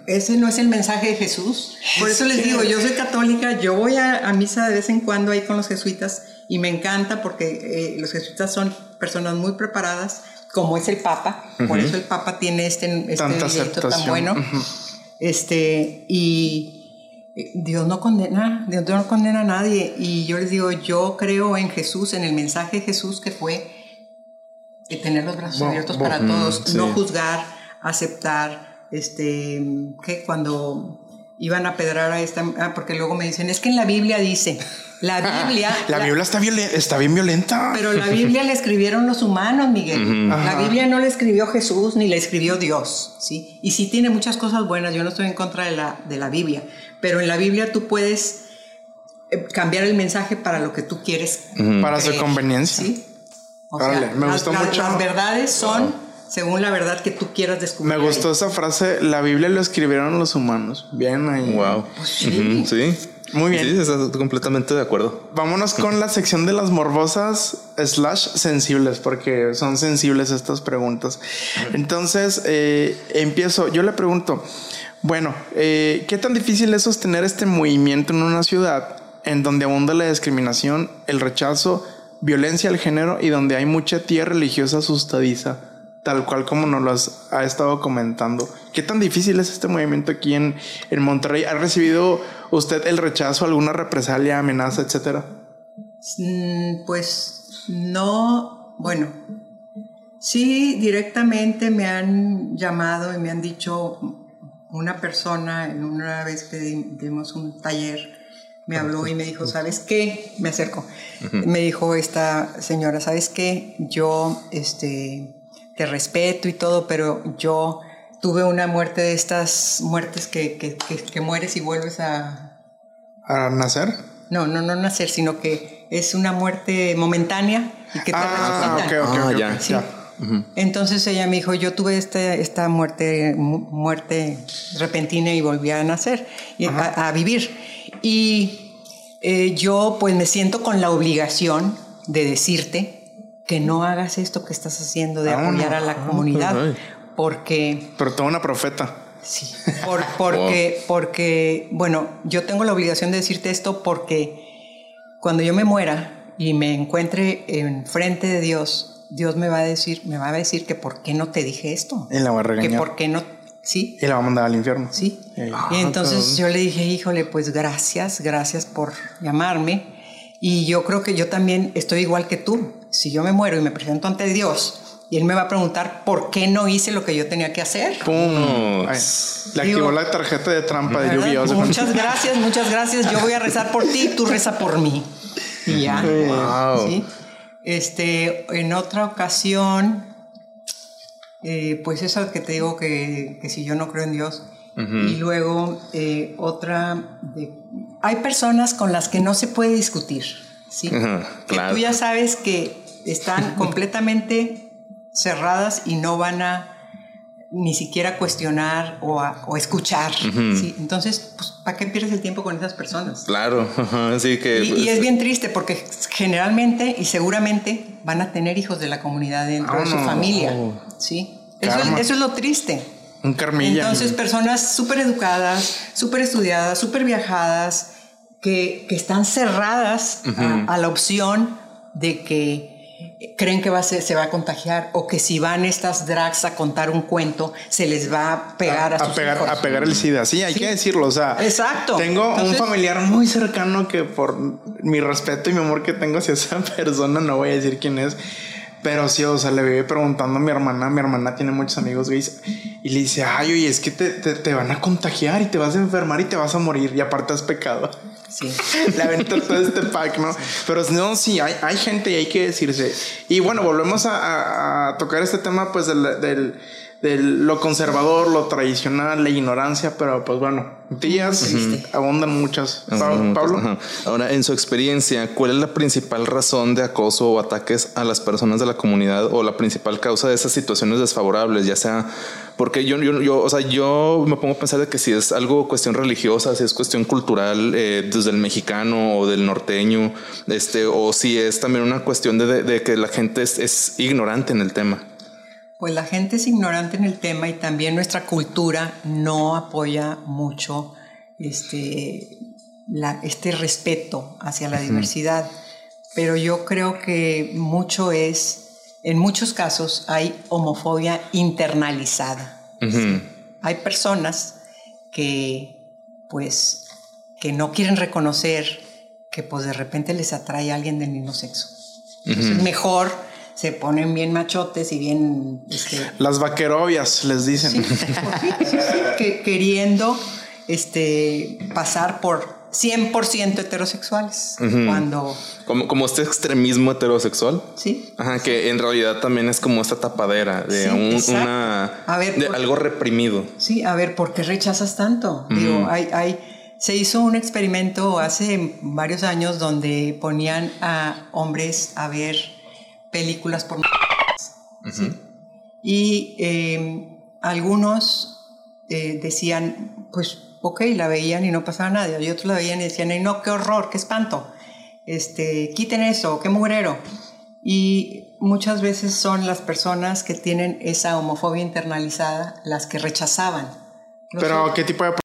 Ese no es el mensaje de Jesús. Por eso les digo, yo soy católica, yo voy a, a misa de vez en cuando ahí con los jesuitas y me encanta porque eh, los jesuitas son personas muy preparadas, como es el Papa. Por eso el Papa tiene este, este tan bueno. Este, y eh, Dios no condena, Dios no condena a nadie. Y yo les digo, yo creo en Jesús, en el mensaje de Jesús que fue eh, tener los brazos Bo- abiertos bo- para todos, sí. no juzgar, aceptar, este, que cuando iban a pedrar a esta, ah, porque luego me dicen, es que en la Biblia dice, la Biblia, La Biblia está, está bien violenta. pero la Biblia la escribieron los humanos, Miguel. La. Biblia no la escribió Jesús ni la escribió Dios, ¿sí? Y sí tiene muchas cosas buenas, yo no estoy en contra de la, de la Biblia, pero en la Biblia tú puedes eh, cambiar el mensaje para lo que tú quieres. para su conveniencia. ¿sí? O me las- gustó las- mucho. Las verdades son según la verdad que tú quieras descubrir. Me gustó esa frase. La Biblia lo escribieron los humanos. Bien ahí. Wow. Pues sí. Sí. Muy bien. Sí, estás completamente de acuerdo. Vámonos con la sección de las morbosas slash sensibles, porque son sensibles estas preguntas. Entonces, eh, empiezo. Yo le pregunto, bueno, eh, ¿qué tan difícil es sostener este movimiento en una ciudad en donde abunda la discriminación, el rechazo, violencia al género y donde hay mucha tía religiosa asustadiza tal cual como nos lo has, ha estado comentando. ¿Qué tan difícil es este movimiento aquí en, en Monterrey? ¿Ha recibido usted el rechazo, alguna represalia, amenaza, etcétera? Mm, Pues no, bueno, sí, directamente me han llamado y me han dicho, una persona, en una vez que di- dimos un taller, me habló y me dijo, ¿sabes qué? Me acercó. Me dijo esta señora, ¿sabes qué? Yo este, te respeto y todo, pero yo tuve una muerte de estas muertes que, que, que- que mueres y vuelves a, ¿A nacer? no, no, no nacer, sino que es una muerte momentánea y que te Ah, ok, resucitan. ok, Ah, ok, ya. ok, Sí. ya. Entonces ella me dijo, yo tuve este, esta muerte, mu- muerte repentina y volví a nacer, y a, a vivir. Y eh, yo pues me siento con la obligación de decirte que no hagas esto que estás haciendo de Ah, apoyar a la comunidad, caray. Porque Pero toda una profeta. Sí, por- porque, porque, bueno, yo tengo la obligación de decirte esto porque cuando yo me muera y me encuentre enfrente de Dios, Dios me va a decir, me va a decir que por qué no te dije esto. Y la va a Que por qué no, sí, Y la va a mandar al infierno. sí. Ey. Y entonces yo le dije, híjole, pues gracias, gracias por llamarme. Y yo creo que yo también estoy igual que tú. Si yo me muero y me presento ante Dios y Él me va a preguntar por qué no hice lo que yo tenía que hacer. ¡Pum! Ay, le Digo- activó la tarjeta de trampa de ¿verdad? lluvia. Muchas gracias, muchas gracias. Yo voy a rezar por ti, tú reza por mí. Y ya. Wow. ¿sí? Este, en otra ocasión, eh, pues eso que te digo que, que si yo no creo en Dios. Y luego eh, otra, de- hay personas con las que no se puede discutir, que claro. tú ya sabes que están completamente cerradas y no van a ni siquiera cuestionar o, a- o escuchar. ¿sí? Entonces, pues, ¿para qué pierdes el tiempo con esas personas? Claro, así que. Y, y es bien triste porque generalmente y seguramente van a tener hijos de la comunidad dentro de su Vámonos. familia. ¿sí? Eso, es, Karma. eso es lo triste. Un carmilla. Entonces, personas súper educadas, súper estudiadas, súper viajadas, que, que están cerradas a, a la opción de que creen que va a ser- se va a contagiar o que si van estas drags a contar un cuento, se les va a pegar a, a, sus pegar, hijos. a pegar el SIDA. Sí, hay Sí. que decirlo. O sea, Exacto. Tengo Entonces- un familiar muy cercano que por mi respeto y mi amor que tengo hacia esa persona, no voy a decir quién es. Pero sí, o sea, le vive preguntando a mi hermana. Mi hermana tiene muchos amigos gays. Y le dice, ay, oye, es que te, te, te van a contagiar y te vas a enfermar y te vas a morir. Y aparte has pecado. Sí. Le aventó todo este pack, ¿no? Pero no, sí, hay, hay gente y hay que decirse. Y bueno, volvemos a, a- a tocar este tema, pues, del, del, del lo conservador, lo tradicional, la ignorancia, pero pues bueno, tías abundan muchas. Pablo. Ahora, en su experiencia, ¿cuál es la principal razón de acoso o ataques a las personas de la comunidad o la principal causa de esas situaciones desfavorables? Ya sea porque yo, yo, yo, o sea, yo me pongo a pensar de que si es algo cuestión religiosa, si es cuestión cultural eh, desde el mexicano o del norteño, este, o si es también una cuestión de, de- de que la gente es, es ignorante en el tema. Pues la gente es ignorante en el tema y también nuestra cultura no apoya mucho este, la- este respeto hacia la diversidad. Pero yo creo que mucho es, en muchos casos hay homofobia internalizada. Ujú. Hay personas que pues que no quieren reconocer que pues de repente les atrae a alguien del mismo sexo. Entonces mejor se ponen bien machotes y bien este, Las vaquerobias, les dicen. que, queriendo este, pasar por 100% heterosexuales. Cuando, Como, como este extremismo heterosexual. sí, Ajá, que en realidad también es como esta tapadera de Sí, un- una A ver, de por- algo reprimido. sí, a ver, ¿por qué rechazas tanto? Digo, hay, hay, se hizo un experimento hace varios años donde ponían a hombres a ver películas por ¿sí? Y eh, algunos eh, decían, pues, ok, la veían y no pasaba nada. Y otros la veían y decían, ay, no, qué horror, qué espanto. Este, quiten eso, qué mugrero. Y muchas veces son las personas que tienen esa homofobia internalizada las que rechazaban. No Pero, sé, ¿qué tipo de... ok.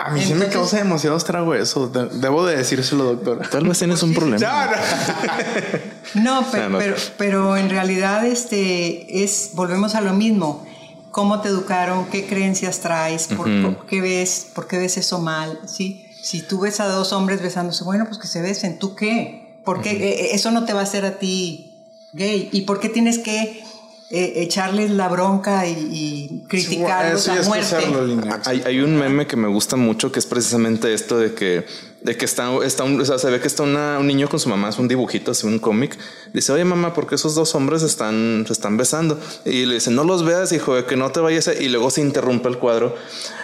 A mí sí me causa demasiado estrago eso. De- debo de decírselo, doctora. Tal vez tienes un problema. No, pe- sea, no. pero, pero en realidad este es, volvemos a lo mismo. ¿Cómo te educaron? ¿Qué creencias traes? ¿Por, por qué ves? ¿Por qué ves eso mal? ¿Sí? Si tú ves a dos hombres besándose, bueno, pues que se besen. ¿Tú qué? ¿Por qué? Eh, eh, eso no te va a hacer a ti gay. ¿Y por qué tienes que eh, echarles la bronca y, y criticarlos a muerte? Hay, hay un meme que me gusta mucho que es precisamente esto de que, de que está, está un, o sea, se ve que está una- un niño con su mamá, es un dibujito, es un cómic. Dice, oye mamá, ¿por qué esos dos hombres están, se están besando? Y le dice, no los veas, hijo, de que no te vayas. a-". Y luego se interrumpe el cuadro.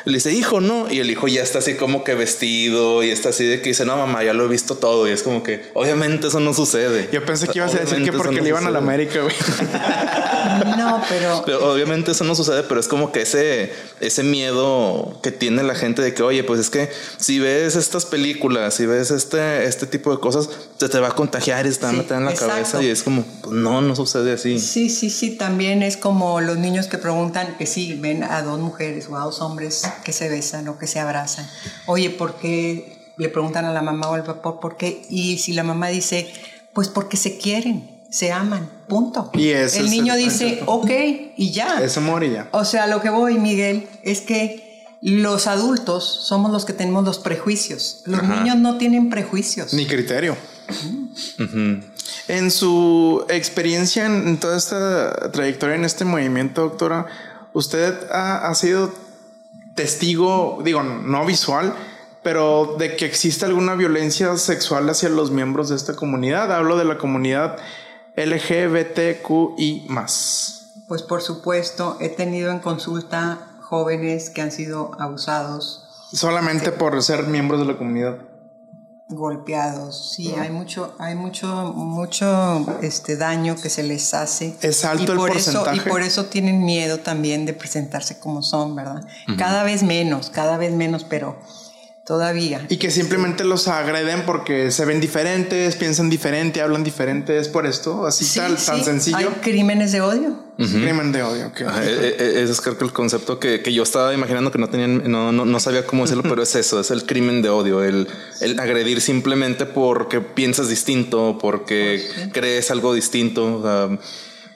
Le dice, hijo, no. Y el hijo ya está así como que vestido y está así de que dice, no mamá, ya lo he visto todo. Y es como que, obviamente eso no sucede. Yo pensé que ibas a decir que porque le iban a la sucede. América, güey. No, pero Pero obviamente eso no sucede, pero es como que ese, ese miedo que tiene la gente de que, oye, pues es que si ves estas películas, si ves este, este tipo de cosas, se te va a contagiar a Sí, en la exacto. cabeza y es como, pues no, no sucede así. Sí, sí, sí, también es como los niños que preguntan que sí, ven a dos mujeres o a dos hombres que se besan o que se abrazan. Oye, ¿por qué? Le preguntan a la mamá o al papá, ¿por qué? Y si la mamá dice, pues porque se quieren, se aman, punto. Y ese el es niño el dice, ok, y ya. Es amor y ya. O sea, lo que voy, Miguel, es que los adultos somos los que tenemos los prejuicios. Los niños no tienen prejuicios. Ni criterio. En su experiencia en, en toda esta trayectoria en este movimiento, doctora, usted ha, ha sido testigo, digo, no visual, pero de que existe alguna violencia sexual hacia los miembros de esta comunidad. Hablo de la comunidad LGBTQI. Pues por supuesto, he tenido en consulta jóvenes que han sido abusados, Solamente por ser miembros de la comunidad. golpeados. Sí, hay mucho, hay mucho, mucho este daño que se les hace. Es alto y el por eso, y por eso tienen miedo también de presentarse como son, ¿verdad? Cada vez menos, cada vez menos, pero todavía. Y que simplemente los agreden porque se ven diferentes, piensan diferente, hablan diferente. Es por esto, así Sí, tal, tan sencillo. Hay crímenes de odio. Crimen de odio. ok. Ajá, e- e- Ese es creo que el concepto que, que yo estaba imaginando que no tenían, no, no, no sabía cómo decirlo, pero es eso, es el crimen de odio, el, el agredir simplemente porque piensas distinto, porque crees algo distinto. o sea,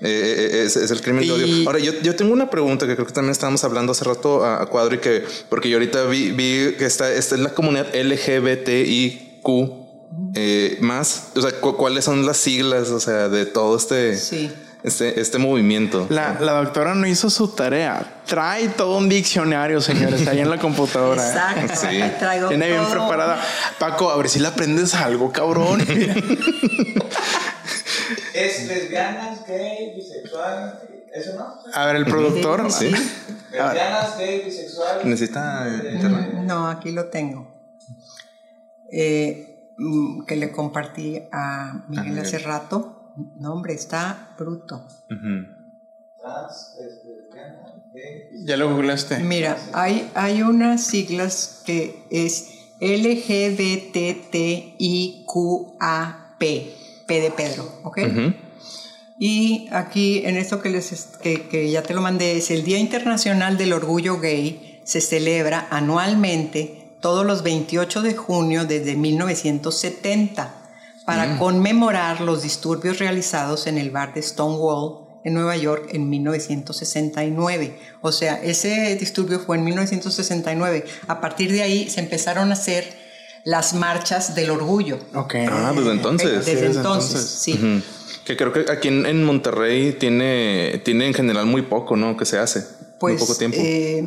eh, eh, es, es el crimen de Y- odio. Ahora, yo, yo tengo una pregunta que creo que también estábamos hablando hace rato a, a cuadro y que, porque yo ahorita vi, vi que esta, esta es la comunidad LGBTIQ eh, más, o sea, cu- cuáles son las siglas, o sea, de todo este, Sí. este, este movimiento. La, la doctora no hizo su tarea. Trae todo un diccionario, señores, ahí en la computadora. ¿eh? Exacto. Sí. traigo bien todo. preparada. Paco, a ver si le aprendes algo, cabrón. Es lesbianas, gay, bisexual, ¿eso no? A ver, el productor. Sí. Lesbianas, gay, bisexual. Necesita internet. No, aquí lo tengo. Eh, mm, que le compartí a Miguel hace rato. No, hombre, está bruto. Trans, este, lesbiana, gay. Ya lo googleaste. Mira, hay, hay unas siglas que es LGBTTIQAP, P de Pedro, ¿ok? Y aquí en esto que, les, que, que ya te lo mandé, es el Día Internacional del Orgullo Gay, se celebra anualmente todos los 28 de junio desde 1970 para conmemorar los disturbios realizados en el bar de Stonewall en Nueva York en 1969. O sea, ese disturbio fue en 1969. A partir de ahí se empezaron a hacer las marchas del orgullo. Ok. Ah, desde entonces. Desde desde entonces, entonces. sí. Que creo que aquí en, en Monterrey tiene, tiene en general muy poco, ¿no? Que se hace. Pues, muy poco tiempo. eh,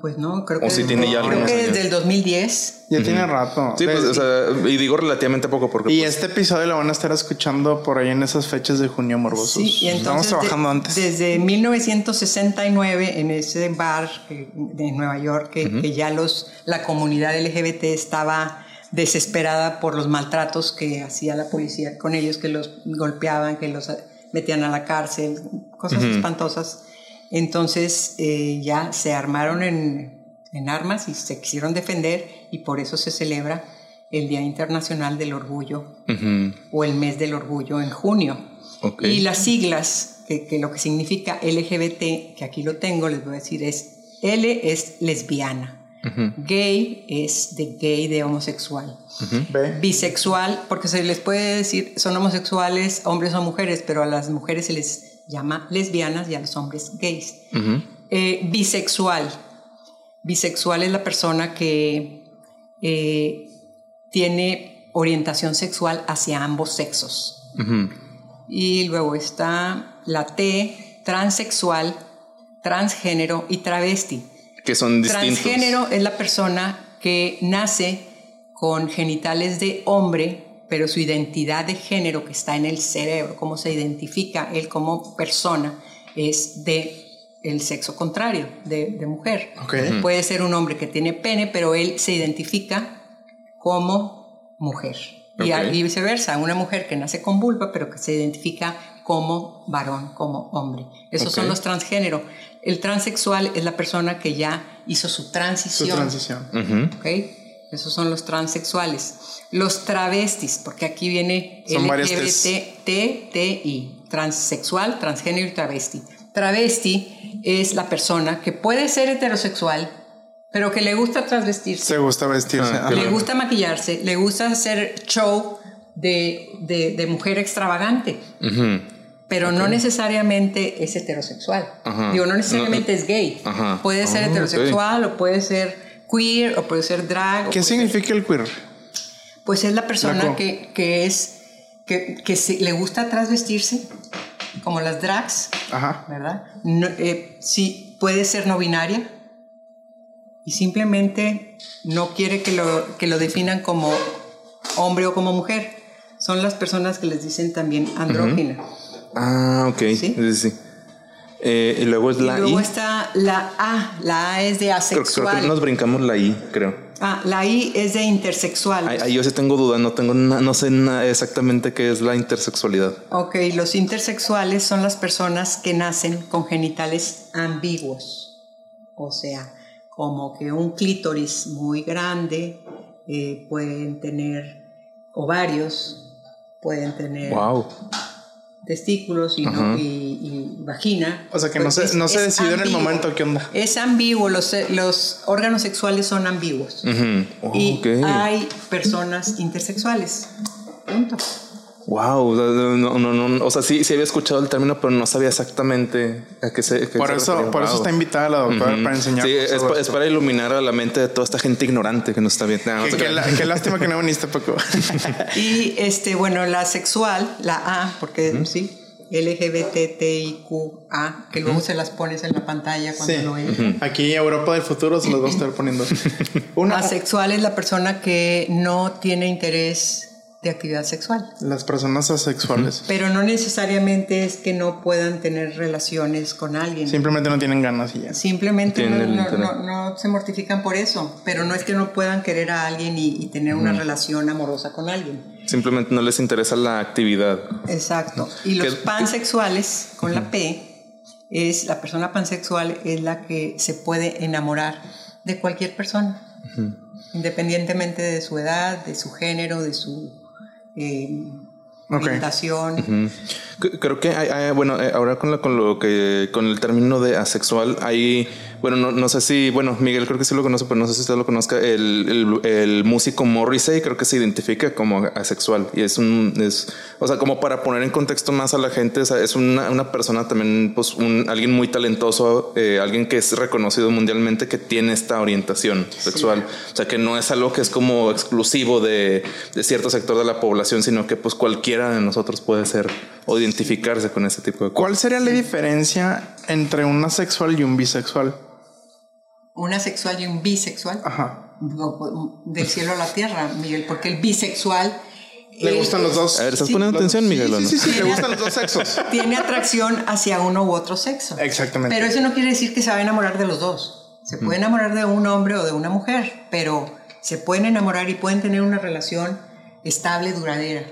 pues no, creo O que, sí tiene ya creo que desde el 2010. Ya tiene rato. sí, pues, o sea, y digo relativamente poco porque y pues, este episodio lo van a estar escuchando por ahí en esas fechas de junio morbosos. Sí, y Estamos entonces trabajando de- antes. Desde 1969 en ese bar eh, de Nueva York que, que ya los la comunidad LGBT estaba desesperada por los maltratos que hacía la policía con ellos, que los golpeaban, que los metían a la cárcel, cosas espantosas. Entonces eh, ya se armaron en, en armas y se quisieron defender y por eso se celebra el Día Internacional del Orgullo o el mes del orgullo en junio. Y las siglas, que, que lo que significa LGBT, que aquí lo tengo, les voy a decir, es L es lesbiana, Gay es de gay, de homosexual. Bisexual, porque se les puede decir, son homosexuales, hombres o mujeres, pero a las mujeres se les llama lesbianas y a los hombres gays. Eh, bisexual. Bisexual es la persona que eh, tiene orientación sexual hacia ambos sexos. Y luego está la T, transexual, transgénero y travesti. Que son distintos. Transgénero es la persona que nace con genitales de hombre, pero su identidad de género que está en el cerebro, cómo se identifica él como persona, es de el sexo contrario, de, de mujer. Puede ser un hombre que tiene pene, pero él se identifica como mujer. Y, viceversa, una mujer que nace con vulva, pero que se identifica como varón, como hombre. Esos son los transgénero. El transexual es la persona que ya hizo su Su transición. transición. Ujú. Esos son los transexuales. Los travestis, porque aquí viene LGBTTI, transexual, transgénero y travesti. Travesti es la persona que puede ser heterosexual, pero que le gusta transvestirse, Se gusta vestirse. Ah, le gusta maquillarse, le gusta hacer show de, de- de mujer extravagante, pero no necesariamente es heterosexual. Ajá. Digo, no necesariamente es gay. Ajá. Puede ser Ah, heterosexual o puede ser queer o puede ser drag. ¿Qué significa el queer? pues es la persona que, que es que, que se- le gusta transvestirse, como las drags, Ajá. ¿verdad? No, eh, sí, puede ser no binaria y simplemente no quiere que lo, que lo definan como hombre o como mujer. Son las personas que les dicen también andrógina. Ah, ok. ¿Sí? Sí, sí, sí. Eh, y luego es Y la luego I. está la A. La A es de asexual. creo que nos brincamos la I, creo. Ah, la I es de intersexual. Ahí, yo sí tengo duda, no tengo no sé exactamente qué es la intersexualidad. Ok, los intersexuales son las personas que nacen con genitales ambiguos, o sea, como que un clítoris muy grande, eh, pueden tener ovarios, pueden tener Wow. testículos y, no- y- y vagina. O sea que no Pues se, es- no se decidió en el momento qué onda. Es ambiguo, los, los órganos sexuales son ambiguos. Y hay personas intersexuales. Punto. Wow, no, no, no, o sea, sí, sí había escuchado el término, pero no sabía exactamente a qué se. qué Por se eso, refería. por eso está invitada la doctora para enseñar. Sí, es, pa- es para iluminar a la mente de toda esta gente ignorante que nos está viendo. No, no Qué, te qué creas. la- qué lástima que no viniste, Paco. Y este, bueno, la sexual, la A, porque sí, LGBTIQA, que luego se las pones en la pantalla cuando Sí. lo ves. Aquí Europa del futuro se los va a estar poniendo. Una, Asexual es la persona que no tiene interés de actividad sexual, las personas asexuales pero no necesariamente es que no puedan tener relaciones con alguien. simplemente no tienen ganas y ya. Simplemente no, se mortifican por eso, pero no es que no puedan querer a alguien y, y tener una relación amorosa con alguien. Simplemente no les interesa la actividad. Exacto. Y los ¿Qué- pansexuales, con la P, es la persona pansexual es la que se puede enamorar de cualquier persona, independientemente de su edad, de su género, de su eh, orientación. Creo que hay, hay- bueno, eh, ahora con, la, con lo que con el término de asexual, hay, bueno, no, no sé si, bueno, Miguel creo que sí lo conoce, pero no sé si usted lo conozca, el, el, el músico Morrissey creo que se identifica como asexual y es un, es, o sea, como para poner en contexto más a la gente, o sea, es una, una persona también, pues, un, alguien muy talentoso, eh, alguien que es reconocido mundialmente que tiene esta orientación sexual, o sea, que no es algo que es como exclusivo de, de cierto sector de la población, sino que pues cualquiera de nosotros puede ser o identificarse con ese tipo de cosas. ¿Cuál sería la diferencia entre un asexual y un bisexual? Un asexual y un bisexual. Ajá. Digo, Del cielo a la tierra, Miguel, porque el bisexual Le eh, gustan los dos. A ver, ¿estás Sí, poniendo atención, sí, Miguel? o Sí, no? sí, sí, le gustan los dos sexos. tiene atracción hacia uno u otro sexo. Exactamente. Pero eso no quiere decir que se va a enamorar de los dos. Se puede enamorar de un hombre o de una mujer, pero se pueden enamorar y pueden tener una relación estable, duradera.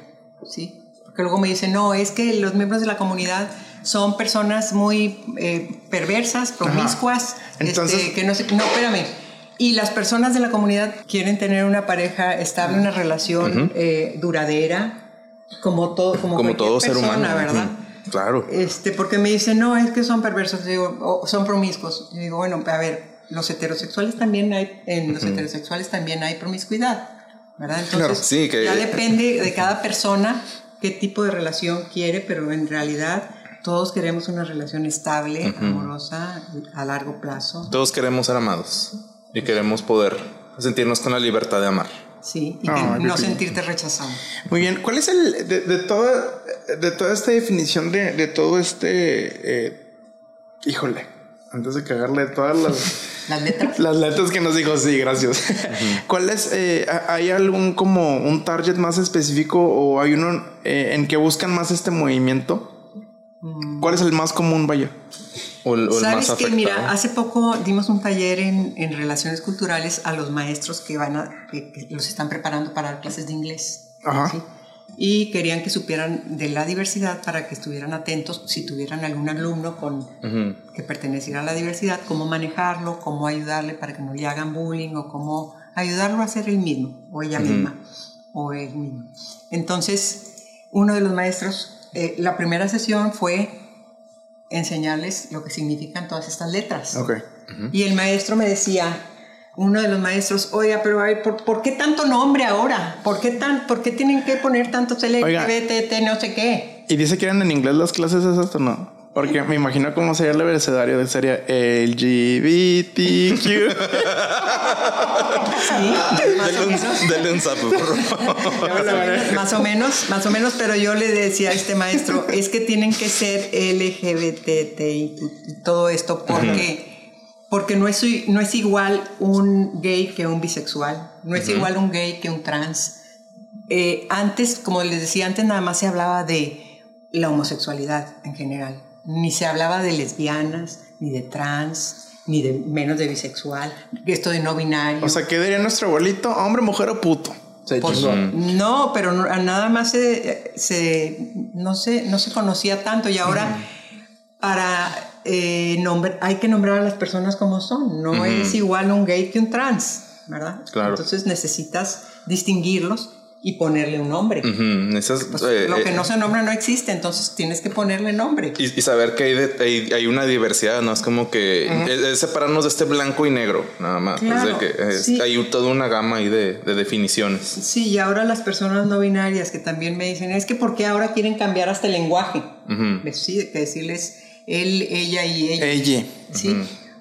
¿sí? Porque luego me dicen, no, es que los miembros de la comunidad son personas muy eh, perversas, promiscuas, Entonces- este, que no sé, no, espérame. Y las personas de la comunidad quieren tener una pareja estable, una relación eh, duradera, como todo, como, Como todo ser persona, humano. ¿verdad? Claro. Este, porque me dicen, no, es que son perversos, digo, son promiscuos. Yo digo, bueno, a ver, los heterosexuales también hay, en los heterosexuales también hay promiscuidad, ¿verdad? Entonces, Claro, sí, que- ya depende de cada persona qué tipo de relación quiere, pero en realidad todos queremos una relación estable, amorosa, a largo plazo. Todos queremos ser amados y queremos poder sentirnos con la libertad de amar. Sí, y no sentirte rechazado. Muy bien, ¿cuál es el de, de toda de toda esta definición de, de todo este eh, híjole, antes de cagarle todas las Las letras. las letras que nos dijo, sí, gracias. ¿Cuál es eh, ha- hay algún como un target más específico o hay uno eh, en que buscan más este movimiento? ¿Cuál es el más común, vaya? O el, o el más Sabes que, afectado. mira, hace poco dimos un taller en, en relaciones culturales a los maestros que van a, que, que los están preparando para dar clases de inglés. Ajá. ¿sí? Y querían que supieran de la diversidad para que estuvieran atentos si tuvieran algún alumno con, Ujú. que perteneciera a la diversidad, cómo manejarlo, cómo ayudarle para que no le hagan bullying o cómo ayudarlo a ser el mismo o ella misma o él mismo. Entonces, uno de los maestros, eh, la primera sesión fue enseñarles lo que significan todas estas letras. Ok. Y el maestro me decía, uno de los maestros, oiga, pero a ver, ¿por, por qué tanto nombre ahora? ¿Por qué, tan, ¿Por qué tienen que poner tantos Oiga. LGBT, no sé qué? ¿Y dice que eran en inglés las clases esas o no? Porque me imagino cómo sería el abecedario de sería LGBTQ. Sí, menos. un, denle un zapo, por favor. más o menos, más o menos, pero yo le decía a este maestro, es que tienen que ser LGBT y todo esto porque, porque no, es, no es igual un gay que un bisexual, no es igual un gay que un trans. Eh, antes, como les decía, antes nada más se hablaba de la homosexualidad en general, ni se hablaba de lesbianas, ni de trans, ni de menos de bisexual, esto de no binario. o sea, ¿qué diría nuestro abuelito? ¿Hombre, mujer o puto? Se Pues, no, pero nada más se, se- no, se, no se conocía tanto y ahora para eh, nombr- hay que nombrar a las personas como son. No es igual un gay que un trans, ¿verdad? Claro. Entonces necesitas distinguirlos y ponerle un nombre. Ujú, esas, Pues, eh, lo que eh, no se nombra no existe, entonces tienes que ponerle nombre. Y, y saber que hay, de- hay, hay una diversidad, ¿no? Es como que es, es separarnos de este blanco y negro, nada más. Es de Claro, que es- sí. hay toda una gama ahí de, de definiciones. Sí, y ahora las personas no binarias que también me dicen, es que ¿por qué ahora quieren cambiar hasta el lenguaje? Ujú. Pues Sí, que decirles él, ella y ella. Ella. ¿sí?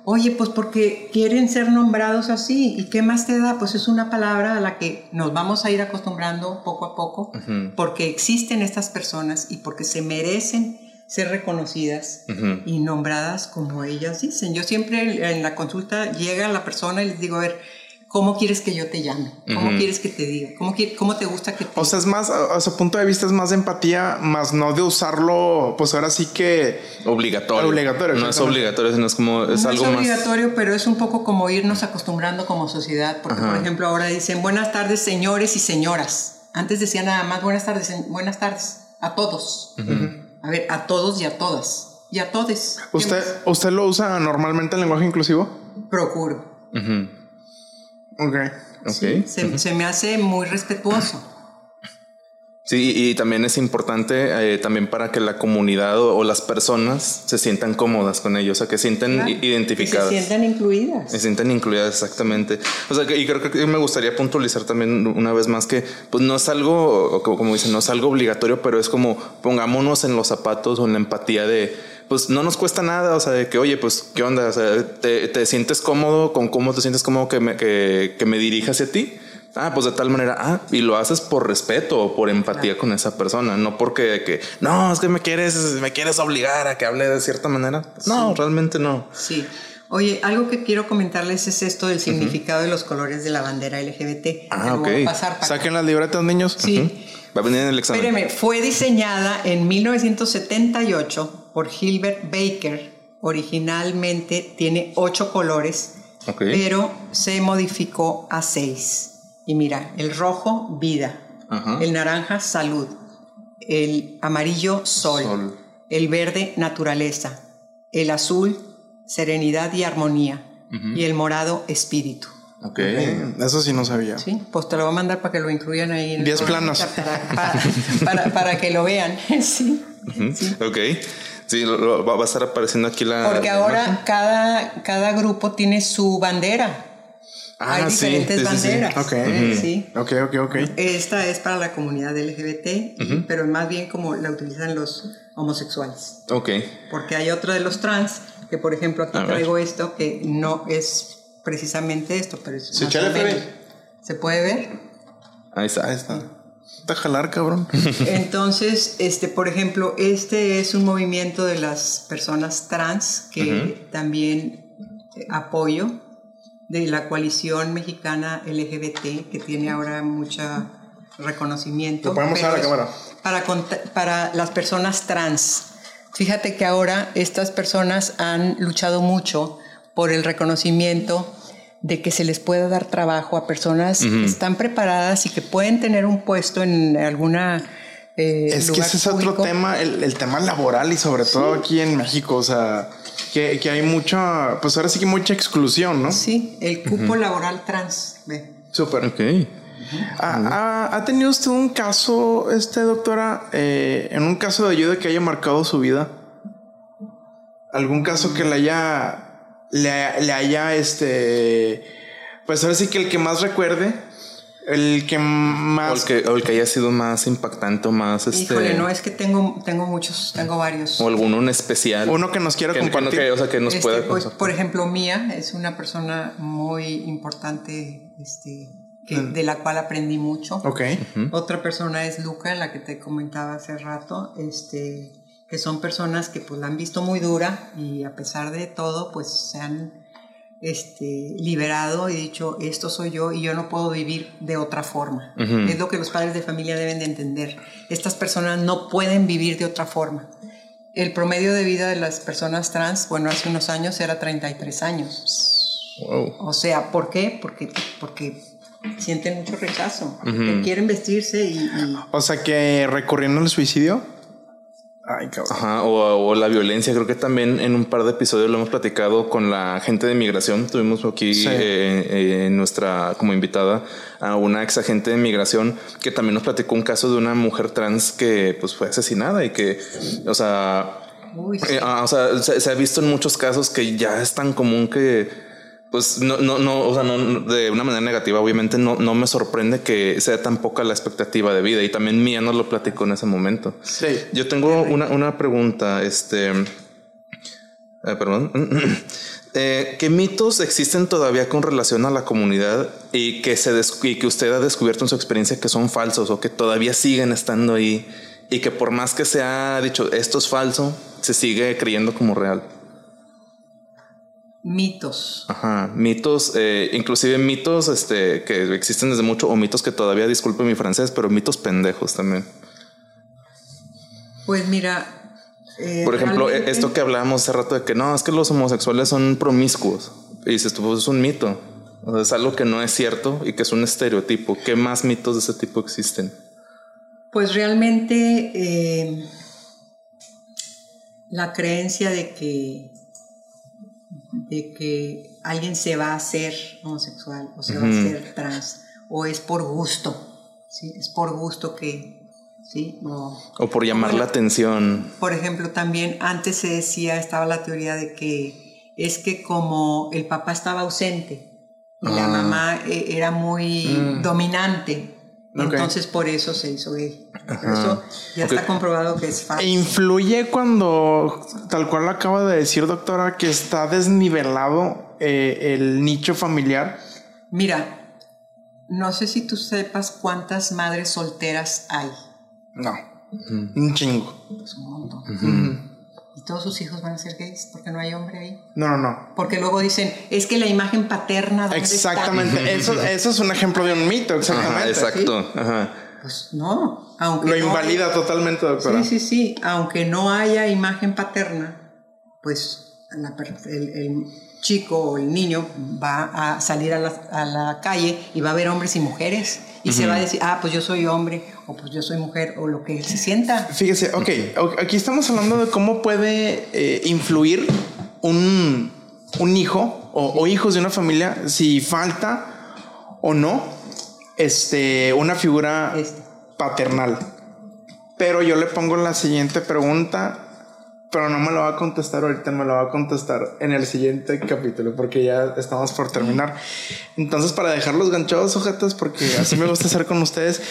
Oye, pues porque quieren ser nombrados así. ¿Y qué más te da? Pues es una palabra a la que nos vamos a ir acostumbrando poco a poco, porque existen estas personas y porque se merecen ser reconocidas y nombradas como ellas dicen. Yo siempre en la consulta llega la persona y les digo, a ver, ¿cómo quieres que yo te llame? ¿Cómo quieres que te diga? ¿Cómo, cómo te gusta que te O sea, es más, a, su punto de vista es más de empatía, más no de usarlo, pues ahora sí que... Obligatorio. Obligatorio, No es obligatorio, sino es como, es no algo es más. obligatorio, pero es un poco como irnos acostumbrando como sociedad, porque por ejemplo ahora dicen buenas tardes señores y señoras. Antes decían nada más buenas tardes, buenas tardes a todos. A ver, a todos y a todas. Y a todes. ¿Qué ¿Usted? ¿Usted lo usa normalmente en lenguaje inclusivo? Procuro. Ujú. Ok. Ok. Sí, se, se me hace muy respetuoso. Sí, y también es importante eh, también para que la comunidad o, o las personas se sientan cómodas con ellos, o sea, que sientan Claro, que identificadas. se sientan incluidas. Se sienten incluidas exactamente. O sea, que, y creo que me gustaría puntualizar también una vez más que, pues no es algo, como dicen, no es algo obligatorio, pero es como pongámonos en los zapatos o en la empatía de, pues no nos cuesta nada, o sea, de que, oye, pues, ¿qué onda? O sea, ¿te, te sientes cómodo con cómo te sientes cómodo que me, que, que me dirija hacia ti? Ah, pues de tal manera, ah, y lo haces por respeto o por empatía con esa persona, no porque de que, no, es que me quieres, me quieres obligar a que hable de cierta manera. No, realmente no. Sí. Oye, algo que quiero comentarles es esto del significado de los colores de la bandera LGBT. Ah, lo voy a ok. pasar para Saquen las libretas, niños. Sí. Va a venir en el examen. Espéreme, fue diseñada en 1978 por Gilbert Baker. Originalmente tiene ocho colores, Ok. pero se modificó a seis. Y mira, el rojo, vida. Ajá. El naranja, salud. El amarillo, sol. Sol. El verde, naturaleza. El azul, serenidad y armonía. Y el morado, espíritu. Ok. Eso sí no sabía. Sí, pues te lo voy a mandar para que lo incluyan ahí. En Diez planos. Para, para- para- para que lo vean. sí. Ujú. Ok. Sí, lo- lo- va a estar apareciendo aquí la. Porque la ahora imagen. cada, cada grupo tiene su bandera. Ah, Hay sí, diferentes sí, sí, sí. banderas. Ok. Sí. Ok, ok, ok. Esta es para la comunidad LGBT, y- pero más bien como la utilizan los homosexuales. Ok. Porque hay otro de los trans, que por ejemplo aquí A ver. traigo esto, que no es precisamente esto, pero es Sí, más chale, o menos. Freddy. ¿Se puede ver? Ahí está. Ahí está. Está a jalar, cabrón. Entonces, este, por ejemplo, este es un movimiento de las personas trans que también eh, apoyo de la coalición mexicana LGBT que tiene ahora mucho reconocimiento. Lo podemos a la cámara. Para, para las personas trans. Fíjate que ahora estas personas han luchado mucho por el reconocimiento de que se les pueda dar trabajo a personas que están preparadas y que pueden tener un puesto en alguna eh, Es que ese es otro tema, el, el tema laboral y sobre todo aquí en México, o sea, que, que hay mucha, pues ahora sí que mucha exclusión, ¿no? Sí, el cupo laboral trans. Súper. Ok. ¿Ha, ha- ha tenido usted un caso, este doctora, eh, en un caso de ayuda que haya marcado su vida? ¿Algún caso que le haya, le, le haya, este, pues ahora sí que el que más recuerde, el que O más... el, que, o el que haya sido más impactante o más este. Híjole, no, es que tengo, tengo muchos, tengo varios. O alguno en especial. Uno que nos quiera que, compartir. que- o sea, que nos Este, pueda. pues, por ejemplo, Mía es una persona muy importante este, que, de la cual aprendí mucho. Ok. Otra persona es Luca, la que te comentaba hace rato, este, que son personas que pues la han visto muy dura y a pesar de todo pues se han este, liberado y dicho esto soy yo y yo no puedo vivir de otra forma. Es lo que los padres de familia deben de entender. Estas personas no pueden vivir de otra forma. El promedio de vida de las personas trans, bueno, hace unos años era 33 años. Wow. O sea, ¿por qué? Porque, porque sienten mucho rechazo, que quieren vestirse y, y- O sea que recurriendo al suicidio. Ay, cabrón. Ajá, o, o la violencia. Creo que también en un par de episodios lo hemos platicado con la gente de migración. Tuvimos aquí Sí. eh, eh, nuestra como invitada a una ex agente de migración que también nos platicó un caso de una mujer trans que pues fue asesinada y que, o sea, Uy, sí. eh, ah, o sea, se, se ha visto en muchos casos que ya es tan común que pues no, no, no, o sea, no, de una manera negativa, obviamente no, no me sorprende que sea tan poca la expectativa de vida y también Mía nos lo platicó en ese momento. Sí. Yo tengo una, una pregunta, este, eh, perdón. Eh, ¿Qué mitos existen todavía con relación a la comunidad y que, se y que usted ha descubierto en su experiencia que son falsos o que todavía siguen estando ahí y que por más que se ha dicho esto es falso, se sigue creyendo como real? Mitos. Ajá, mitos, eh, inclusive mitos este, que existen desde mucho o mitos que todavía, disculpe mi francés, pero mitos pendejos también. Pues mira. eh, Por ejemplo, realmente- esto que hablábamos hace rato de que no, es que los homosexuales son promiscuos. Y dices tú, pues es un mito. O sea, es algo que no es cierto y que es un estereotipo. ¿Qué más mitos de ese tipo existen? Pues realmente eh, la creencia de que de que alguien se va a hacer homosexual o se va a hacer trans o es por gusto, ¿sí? Es por gusto que, ¿sí? O, O por llamar la atención. Por ejemplo, también antes se decía, estaba la teoría de que es que como el papá estaba ausente y la Ah. mamá eh, era muy dominante, Entonces por eso se hizo gay. Ajá. Eso ya está comprobado que es. E influye cuando, tal cual lo acaba de decir, doctora, que está desnivelado eh, el nicho familiar. Mira, no sé si tú sepas cuántas madres solteras hay. No. Un chingo. Es un montón. Y todos sus hijos van a ser gays porque no hay hombre ahí. No, no, no. Porque luego dicen, es que la imagen paterna. ¿dónde está?" Exactamente. Eso, eso es un ejemplo de un mito, exactamente. Ajá, exacto. Ajá. Pues no, aunque Lo no- invalida totalmente, doctora. Sí, sí, sí. Aunque no haya imagen paterna, pues la per- el, el chico o el niño va a salir a la, a la calle y va a ver hombres y mujeres. Y se va a decir, ah, pues yo soy hombre, o pues yo soy mujer, o lo que él se sienta. Fíjese, ok, aquí estamos hablando de cómo puede eh, influir un, un hijo o, o hijos de una familia si falta o no este, una figura Este. paternal. Pero yo le pongo la siguiente pregunta. Pero no me lo va a contestar ahorita, me lo va a contestar en el siguiente capítulo, porque ya estamos por terminar. Entonces, para dejarlos ganchados, sujetos, porque así me gusta hacer con ustedes,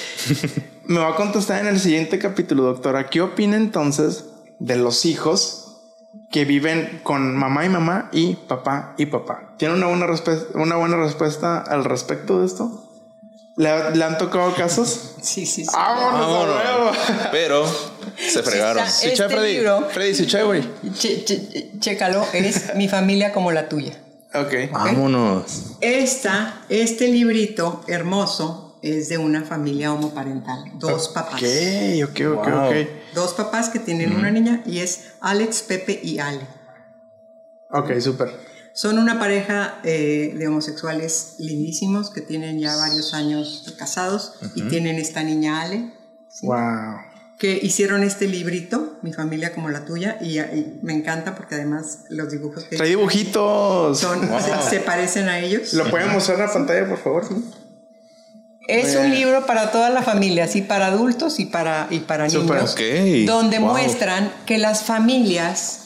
me va a contestar en el siguiente capítulo, doctora. ¿Qué opina entonces de los hijos que viven con mamá y mamá y papá y papá? ¿Tiene una buena, una buena respuesta al respecto de esto? ¿Le, le han tocado casos? Sí, sí, sí. ¡Vámonos, a huevo! Pero se fregaron. Este Freddy. libro- Freddy, sucha, güey. Che- che- chécalo, es mi familia como la tuya. Ok. Vámonos. Esta, este librito hermoso es de una familia homoparental, dos papás. Ok, ok, ok, Wow. ok. Dos papás que tienen una niña y es Alex, Pepe y Ale. Ok, súper. Son una pareja eh, de homosexuales lindísimos que tienen ya varios años casados y tienen esta niña Ale, Wow. que hicieron este librito, Mi familia como la tuya, y, y me encanta porque además los dibujos que Trae dibujitos. son, se, se parecen a ellos. ¿Lo pueden mostrar en la pantalla, por favor? Es un libro para toda la familia, así para adultos y para, y para Súper. niños, Ok. donde Wow. muestran que las familias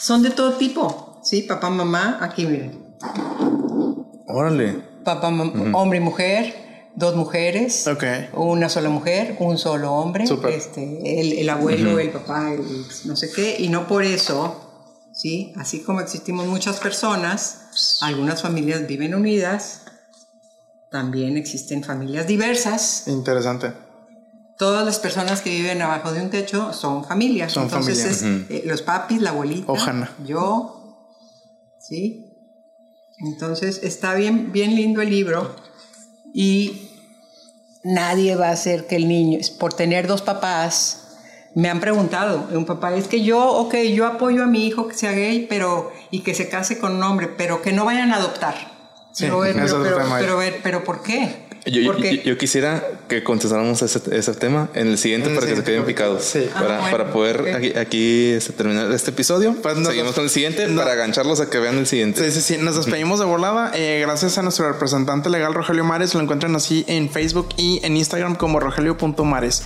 son de todo tipo. Sí, papá, mamá, aquí miren. Órale. Papá, hombre y mujer, dos mujeres, Ok. una sola mujer, un solo hombre, Súper. este, el, el abuelo, el papá, el no sé qué, y no por eso, sí, así como existimos muchas personas, algunas familias viven unidas, también existen familias diversas. Interesante. Todas las personas que viven abajo de un techo son familias. Son Entonces familia. es eh, los papis, la abuelita, Ojana. yo, ¿sí? Entonces está bien, bien lindo el libro y nadie va a hacer que el niño, por tener dos papás, me han preguntado, un papá, es que yo, ok, yo apoyo a mi hijo que sea gay, pero, y que se case con un hombre, pero que no vayan a adoptar. Sí, pero, pero, pero, pero ¿por qué? Yo, quisiera que contestáramos ese, ese tema en el siguiente En el para que se queden picados. Sí. Para, Ah, bueno, para poder aquí, aquí, este, terminar este episodio. Pues nos- Seguimos con el siguiente no. para agancharlos a que vean el siguiente. Sí, sí, sí. Nos despedimos de volada. Eh, gracias a nuestro representante legal, Rogelio Mares. Lo encuentran así en Facebook y en Instagram como rogelio.mares.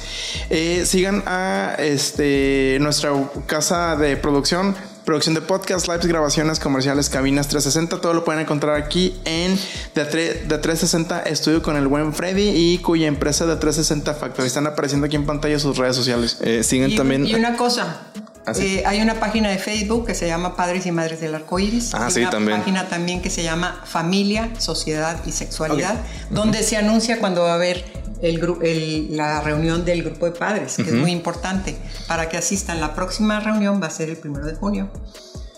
Eh, sigan a este, nuestra casa de producción. Producción de podcast, lives, grabaciones, comerciales, cabinas 360. Todo lo pueden encontrar aquí en de, tre- de 360 Estudio con el buen Freddy y cuya empresa de 360 Factory. Están apareciendo aquí en pantalla sus redes sociales. Eh, sigan Y, también. y una cosa, Ah, sí. eh, hay una página de Facebook que se llama Padres y Madres del Arco Iris. Ah, y sí, una también. página también que se llama Familia, Sociedad y Sexualidad, donde se anuncia cuando va a haber el gru- el- la reunión del grupo de padres, que es muy importante, para que asistan. La próxima reunión va a ser el primero de junio.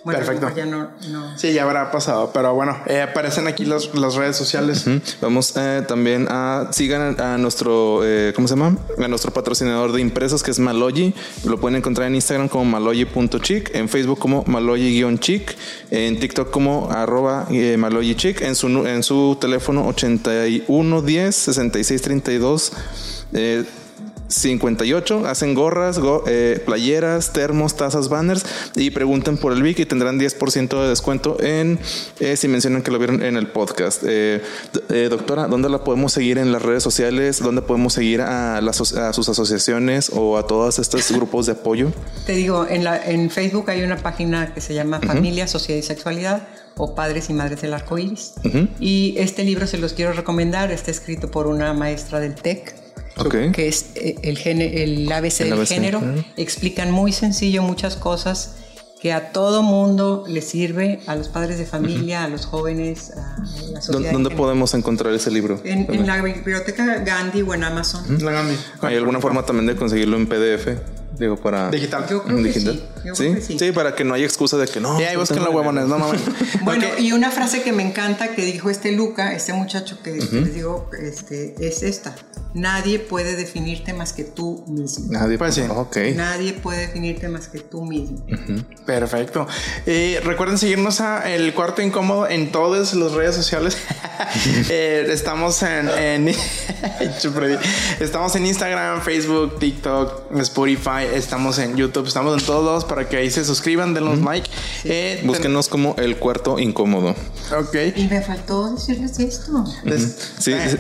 Bueno, Perfecto. ya no, no. Sí, ya habrá pasado, pero bueno, eh, aparecen aquí los- las redes sociales. Vamos eh, también a sigan a, a nuestro eh, ¿cómo se llama? A nuestro patrocinador de impresos que es Maloyi. Lo pueden encontrar en Instagram como maloyi.chic, en Facebook como maloyi-chic, en TikTok como arroba eh, maloyi-chic, en su en su teléfono 8110 6632 eh, 58 hacen gorras, go- eh, playeras, termos, tazas, banners y pregunten por el Vic y tendrán 10% de descuento en eh, si mencionan que lo vieron en el podcast. Eh, eh, doctora, ¿dónde la podemos seguir en las redes sociales? ¿Dónde podemos seguir a, las, a sus asociaciones o a todos estos grupos de apoyo? Te digo, en, la, en Facebook hay una página que se llama Familia, Sociedad y Sexualidad o Padres y Madres del Arco Iris. Y este libro se los quiero recomendar. Está escrito por una maestra del TEC. Ok. Que es eh, el, gene- el ABC El del ABC, género. Explican muy sencillo muchas cosas que a todo mundo le sirve, a los padres de familia, a los jóvenes, a la ¿Dó- sociedad. ¿Dónde podemos encontrar ese libro? En, en la biblioteca Gandhi o en Amazon. ¿Hay alguna forma también de conseguirlo en PDF? Digo, para... Digital. Yo creo que sí. Yo ¿Sí? creo que sí. sí, para que no haya excusa de que no. Y ahí busquen los huevones, no mames. Bueno, y una frase que me encanta que dijo este Luca, este muchacho que que les digo, este, es esta. Nadie puede definirte más que tú mismo. Nadie. Pues sí. Ok. Nadie puede definirte más que tú mismo. Perfecto. Eh, recuerden seguirnos a El Cuarto Incómodo en todas las redes sociales. Eh, estamos en, estamos en Instagram, Facebook, TikTok, Spotify, estamos en YouTube, estamos en todos lados para que ahí se suscriban, denos like. Eh, ten- Búsquenos como el cuarto incómodo. Ok. Y me faltó decirles esto. Es- Sí, eh, sí.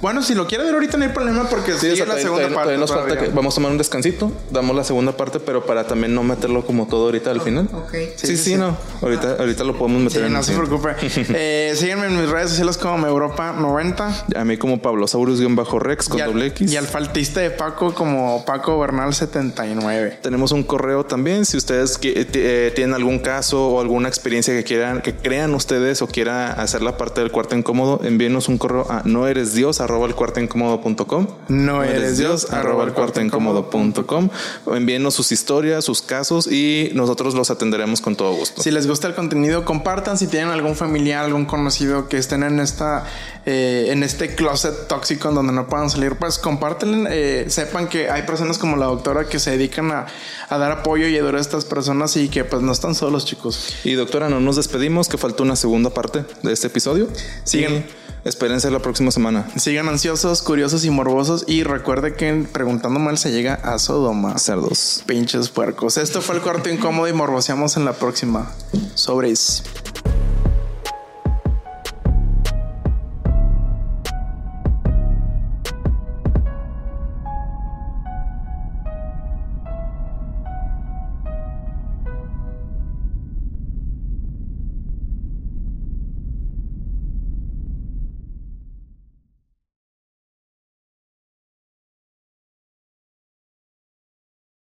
Bueno, si lo quiere ver ahorita no hay problema porque Sí, sigue o sea, la todavía- segunda todavía- parte. todavía nos falta que vamos a tomar un descansito, damos la segunda parte, pero para también no meterlo como todo ahorita al final. Sí, Sí, sí, sí, no. Ahorita, ahorita lo podemos meter Sí, en no se preocupe. eh, síganme en mis redes sociales como Europa90. A mí como Pablo Saurus-Rex con y, al, doble X. y al faltista de Paco como Paco Bernal79. Tenemos un correo también. Si ustedes que- eh, tienen algún caso o alguna experiencia que quieran, que crean ustedes o quiera hacer la parte del cuarto incómodo, envíenos un correo a no eres dios arroba el cuarto incómodo.com. No eres Dios, arroba el cuarto incómodo.com. Envíenos sus historias, sus casos y nosotros los atenderemos con todo gusto. Si les gusta el contenido, compartan. Si tienen algún familiar, algún conocido que estén en esta eh, en este closet tóxico en donde no puedan salir, pues compártenlo. Eh, sepan que hay personas como la doctora que se dedican a, a dar apoyo y ayudar a estas personas y que pues no están solos, chicos. Y doctora, no nos despedimos, que falta una segunda parte de este episodio. Sigan. Y Espérense la próxima semana. Sigan ansiosos, curiosos y morbosos y recuerde que preguntando mal se llega a Sodoma. Cerdos. Pinches puercos. Esto fue el cuarto incómodo y morboseamos en la próxima. Sobres.